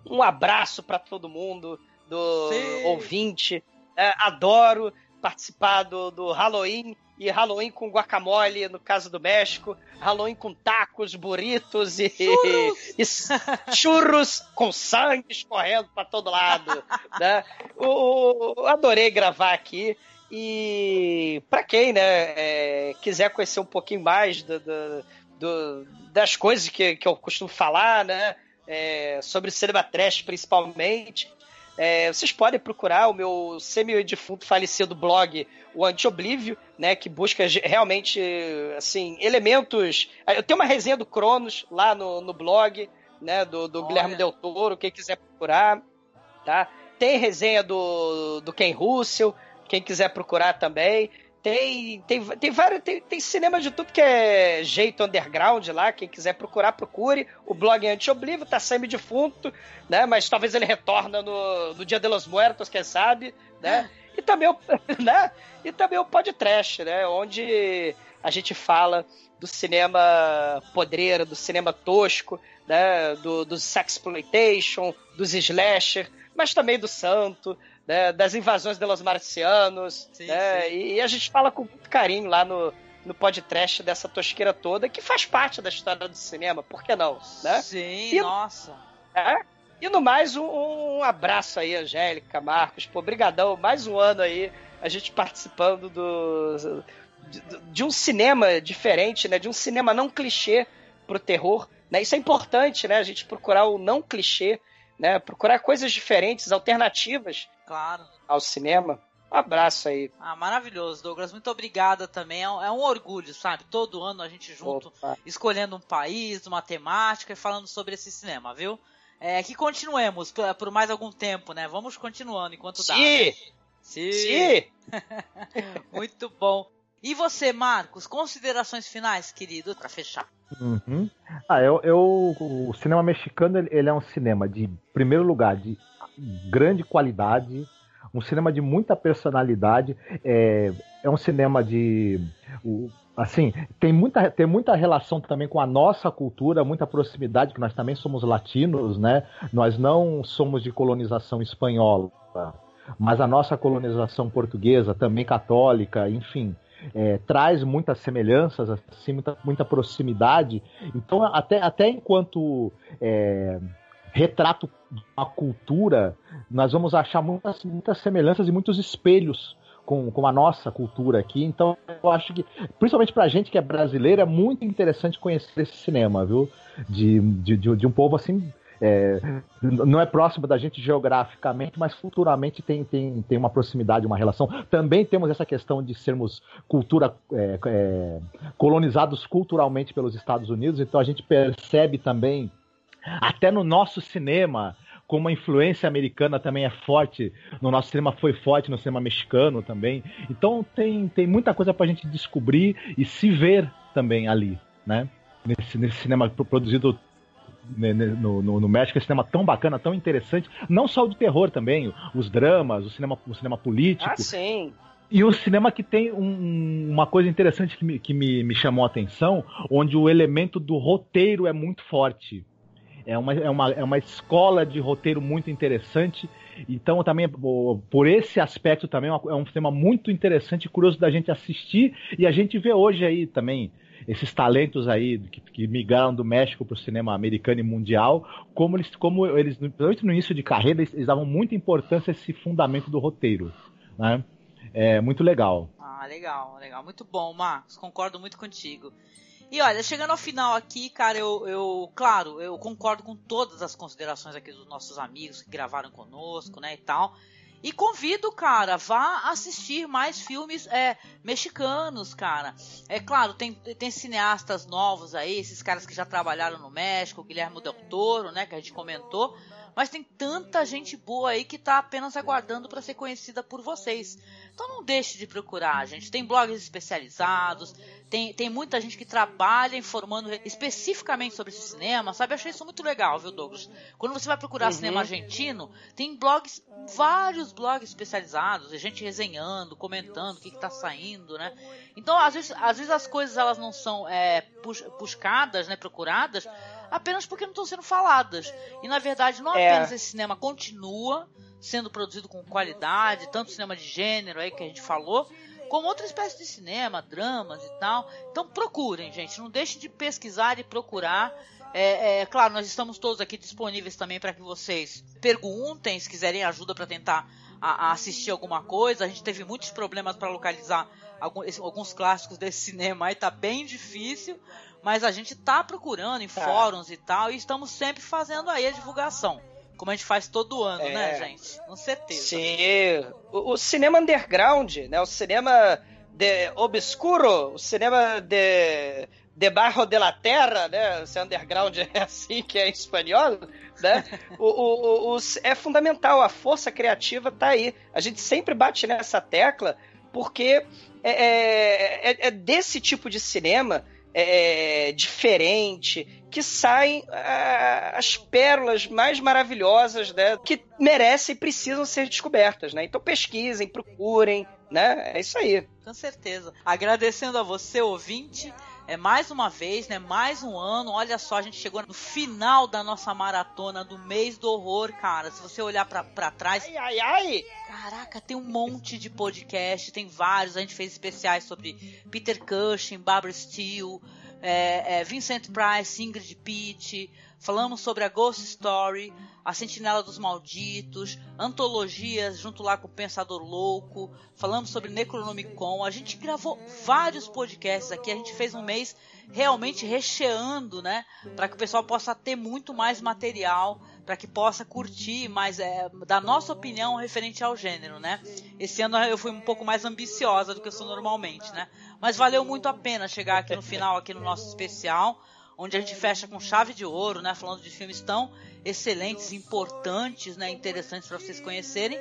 um abraço para todo mundo do Sim. ouvinte. É, adoro participar do, do Halloween e Halloween com guacamole, no caso do México, Halloween com tacos, burritos e churros, e churros com sangue escorrendo para todo lado. né? O, o, adorei gravar aqui. E para quem né, é, quiser conhecer um pouquinho mais do, do, do, das coisas que, que eu costumo falar, né? É, sobre cinema trash principalmente, é, vocês podem procurar o meu semi-defunto falecido blog, o Antioblívio, né, que busca realmente, assim, elementos... Eu tenho uma resenha do Cronos lá no, no blog, né, do, do Guilherme Del Toro, quem quiser procurar, tá? Tem resenha do, do Ken Russell, quem quiser procurar também. Tem, tem, tem vários. Tem, tem cinema de tudo que é jeito underground lá. Quem quiser procurar, procure. O blog é Antioblivo, tá semi-defunto, né? Mas talvez ele retorna no, no Dia de los Muertos, quem sabe, né? E também o, né? E também o podcast, né? Onde a gente fala do cinema podreiro, do cinema tosco, né? Do, do sexploitation, dos slasher, mas também do santo, né, das invasões de los marcianos, sim, né, sim. E, a gente fala com muito carinho lá no, no podcast dessa tosqueira toda, que faz parte da história do cinema, por que não? Né? Sim, e, nossa. É, e no mais, um, um, abraço aí, Angélica, Marcos, pô, brigadão, mais um ano aí, a gente participando do, de, de um cinema diferente, né, de um cinema não clichê pro terror, né, isso é importante, né, a gente procurar o não clichê, né? Procurar coisas diferentes, alternativas claro. ao cinema. Um abraço aí. Ah, maravilhoso, Douglas. Muito obrigada também. É um, é um orgulho, sabe? Todo ano a gente junto, Opa. escolhendo um país, uma temática e falando sobre esse cinema, viu? É, que continuemos por, por mais algum tempo, né? Vamos continuando enquanto Sim. dá. Né? Sim! Sim! Muito bom. E você, Marcos, considerações finais, querido, para fechar? Uhum. Ah, eu, eu, o cinema mexicano ele é um cinema de primeiro lugar de grande qualidade, um cinema de muita personalidade, é, é um cinema de assim tem muita, tem muita relação também com a nossa cultura, muita proximidade que nós também somos latinos, né? Nós não somos de colonização espanhola, mas a nossa colonização portuguesa também católica, enfim é, traz muitas semelhanças, assim, muita, muita proximidade. Então, até, até enquanto é, retrato uma cultura, nós vamos achar muitas, muitas semelhanças e muitos espelhos com, com a nossa cultura aqui. Então, eu acho que, principalmente pra gente que é brasileiro, é muito interessante conhecer esse cinema, viu? De, de, de, de um povo assim é, não é próximo da gente geograficamente, mas futuramente tem, tem, tem uma proximidade, uma relação. Também temos essa questão de sermos cultura é, é, colonizados culturalmente pelos Estados Unidos, então a gente percebe também, até no nosso cinema, como a influência americana também é forte no nosso cinema, foi forte no cinema mexicano também. Então tem, tem muita coisa pra gente descobrir e se ver também ali, né? Nesse, nesse cinema produzido no, no, no, México, esse cinema tão bacana, tão interessante. Não só o de terror também, os dramas, o cinema, o cinema político. Ah, sim. E o cinema que tem um, uma coisa interessante que, me, que me, me chamou a atenção, onde o elemento do roteiro é muito forte. É uma, é, uma, é uma escola de roteiro muito interessante. Então, também, por esse aspecto, também é, é um cinema muito interessante e curioso da gente assistir. E a gente vê hoje aí também esses talentos aí que, que migraram do México para o cinema americano e mundial, como eles, como eles, principalmente no início de carreira, eles, eles davam muita importância a esse fundamento do roteiro. Né? É muito legal. Ah, legal, legal. Muito bom, Marcos. Concordo muito contigo. E olha, chegando ao final aqui, cara, eu, eu, claro, eu concordo com todas as considerações aqui dos nossos amigos que gravaram conosco, né, e tal. E convido, cara, vá assistir mais filmes é, mexicanos, cara. É claro, tem, tem cineastas novos aí, esses caras que já trabalharam no México, Guilherme Del Toro, né, que a gente comentou. Mas tem tanta gente boa aí que tá apenas aguardando para ser conhecida por vocês. Então não deixe de procurar, gente. Tem blogs especializados, tem, tem muita gente que trabalha informando especificamente sobre esse cinema, sabe? Eu achei isso muito legal, viu, Douglas? Quando você vai procurar uhum. cinema argentino, tem blogs, vários blogs especializados, a gente resenhando, comentando o que, está saindo, né? Então, às vezes, às vezes as coisas elas não são é, buscadas, né, procuradas, apenas porque não estão sendo faladas. E na verdade, não é. apenas esse cinema continua sendo produzido com qualidade, tanto cinema de gênero aí que a gente falou, como outra espécie de cinema, dramas e tal. Então procurem, gente, não deixem de pesquisar e procurar. É, é, claro, nós estamos todos aqui disponíveis também para que vocês perguntem, se quiserem ajuda para tentar a, a assistir alguma coisa. A gente teve muitos problemas para localizar alguns, alguns clássicos desse cinema aí, tá bem difícil, mas a gente tá procurando em tá. fóruns e tal, e estamos sempre fazendo aí a divulgação. Como a gente faz todo ano, né, é. né, gente? Com certeza. Sim. O, o, cinema underground, né? O cinema de obscuro, o cinema de debaixo de la terra, né? Se underground é assim que é em espanhol, né? o, o, o, é fundamental, a força criativa tá aí. A gente sempre bate nessa tecla porque é, é, é, é desse tipo de cinema é, diferente, que saem ah, as pérolas mais maravilhosas, né, que merecem e precisam ser descobertas, né? Então pesquisem, procurem, né? É isso aí. Com certeza. Agradecendo a você, ouvinte, é mais uma vez, né? Mais um ano. Olha só, a gente chegou no final da nossa maratona do mês do horror, cara. Se você olhar para trás. Ai, ai, ai! Caraca, tem um monte de podcast, tem vários. A gente fez especiais sobre Peter Cushing, Barbara Steele, é, é, Vincent Price, Ingrid Pitt. Falamos sobre a Ghost Story, a Sentinela dos Malditos, antologias junto lá com o Pensador Louco. Falamos sobre Necronomicon. A gente gravou vários podcasts aqui. A gente fez um mês realmente recheando, né? Para que o pessoal possa ter muito mais material, para que possa curtir mais é, da nossa opinião referente ao gênero, né? Esse ano eu fui um pouco mais ambiciosa do que eu sou normalmente, né? Mas valeu muito a pena chegar aqui no final, aqui no nosso especial onde a gente fecha com chave de ouro, né? Falando de filmes tão excelentes, importantes, né? Interessantes para vocês conhecerem.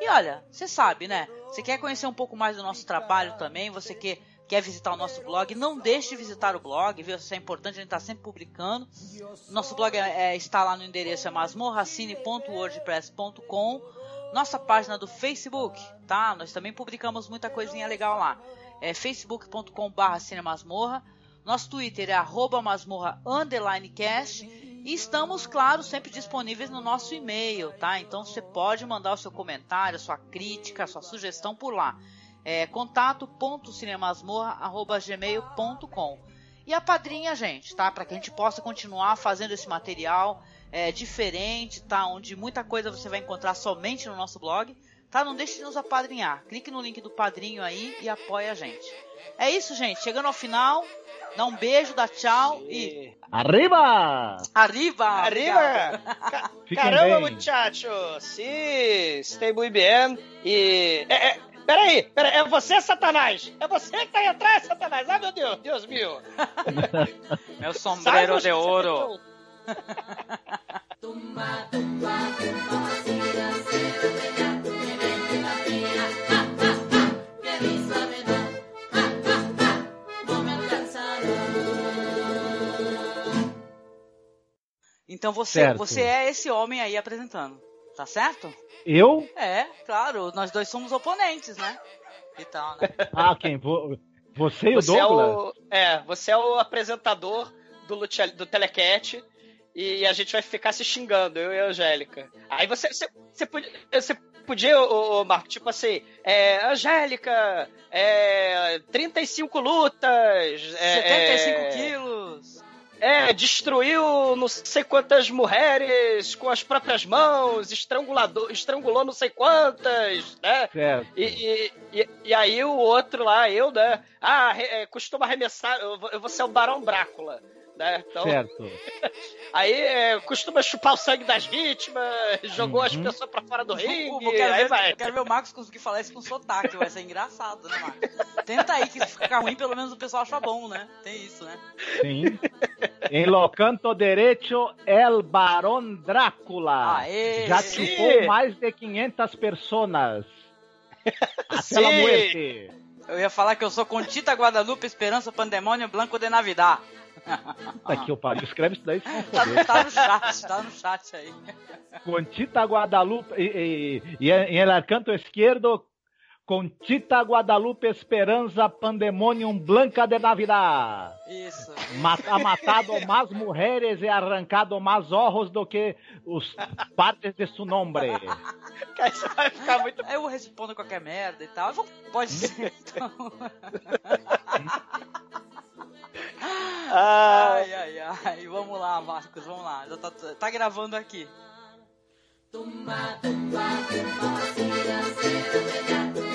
E olha, você sabe, né? Você quer conhecer um pouco mais do nosso trabalho também? Você quer quer visitar o nosso blog, não deixe de visitar o blog, viu? Isso é importante, a gente está sempre publicando. Nosso blog é, é, está lá no endereço é masmorracine.wordpress.com. Nossa página do Facebook, tá? Nós também publicamos muita coisinha legal lá. É facebook.com/cinemasmorra. Nosso Twitter é arroba masmorra cast. E estamos, claro, sempre disponíveis no nosso e-mail, tá? Então você pode mandar o seu comentário, sua crítica, sua sugestão por lá. É contato.cinemasmorra.gmail.com E a padrinha, gente, tá? Para que a gente possa continuar fazendo esse material é, diferente, tá? Onde muita coisa você vai encontrar somente no nosso blog, tá? Não deixe de nos apadrinhar. Clique no link do padrinho aí e apoie a gente. É isso, gente. Chegando ao final, Dá um beijo, dá tchau e. Arriba! Arriba! Arriba! Ca caramba, bem. muchachos! Sim, stay muito bem. E. É, é, peraí, peraí, é você, Satanás! É você que tá aí atrás, Satanás! Ah, meu Deus, Deus meu! Meu sombreiro de ouro! Então você, Certo. você é esse homem aí apresentando, tá certo? Eu? É, claro, nós dois somos oponentes, né? Então, né? Ah, quem? Vo- Você e o Você é Douglas? o, é, você é o apresentador do, Lucha, do Telecat e a gente vai ficar se xingando, eu e a Angélica. Aí você, você, você podia, você podia ô, ô, Marco, tipo assim, é, Angélica, é, 35 lutas, é, 75 é, quilos. É, destruiu não sei quantas mulheres com as próprias mãos, estrangulador, estrangulou não sei quantas, né? Certo. E, e, e, aí o outro lá, eu, né? Ah, é, costuma arremessar, eu vou, eu vou ser o Barão Drácula, né? Então, Certo. aí é, costuma chupar o sangue das vítimas, jogou as Uhum. pessoas pra fora do ringue, Eu quero, aí ver, vai. eu quero ver o Marcos conseguir falar isso com sotaque, vai ser engraçado, né, Marcos? Tenta aí, que se ficar ruim, pelo menos o pessoal acha bom, né? Tem isso, né? Sim. em lo canto derecho, el Barón Drácula. Aê! Já Sim. chupou mais de 500 personas. Até Sim. la muerte. Eu ia falar que eu sou Contita Guadalupe Esperança Pandemônio Blanco de Navidad. Puta que eu pariu. Escreve isso daí, se não Tá, tá no chat, tá no chat aí. Conchita Guadalupe. E, e, en el canto izquierdo, Conchita Guadalupe Esperanza Pandemonium Blanca de Navidad. Isso. Ma- ha matado más mujeres e arrancado más ojos do que os partes de nombre. Aí você vai ficar muito. Eu respondo qualquer merda e tal. Pode ser, então. Ai, ai, ai. Vamos lá, Marcos, vamos lá. Já tá, tá gravando aqui. Tumba, tumba, tumba, sira, sira,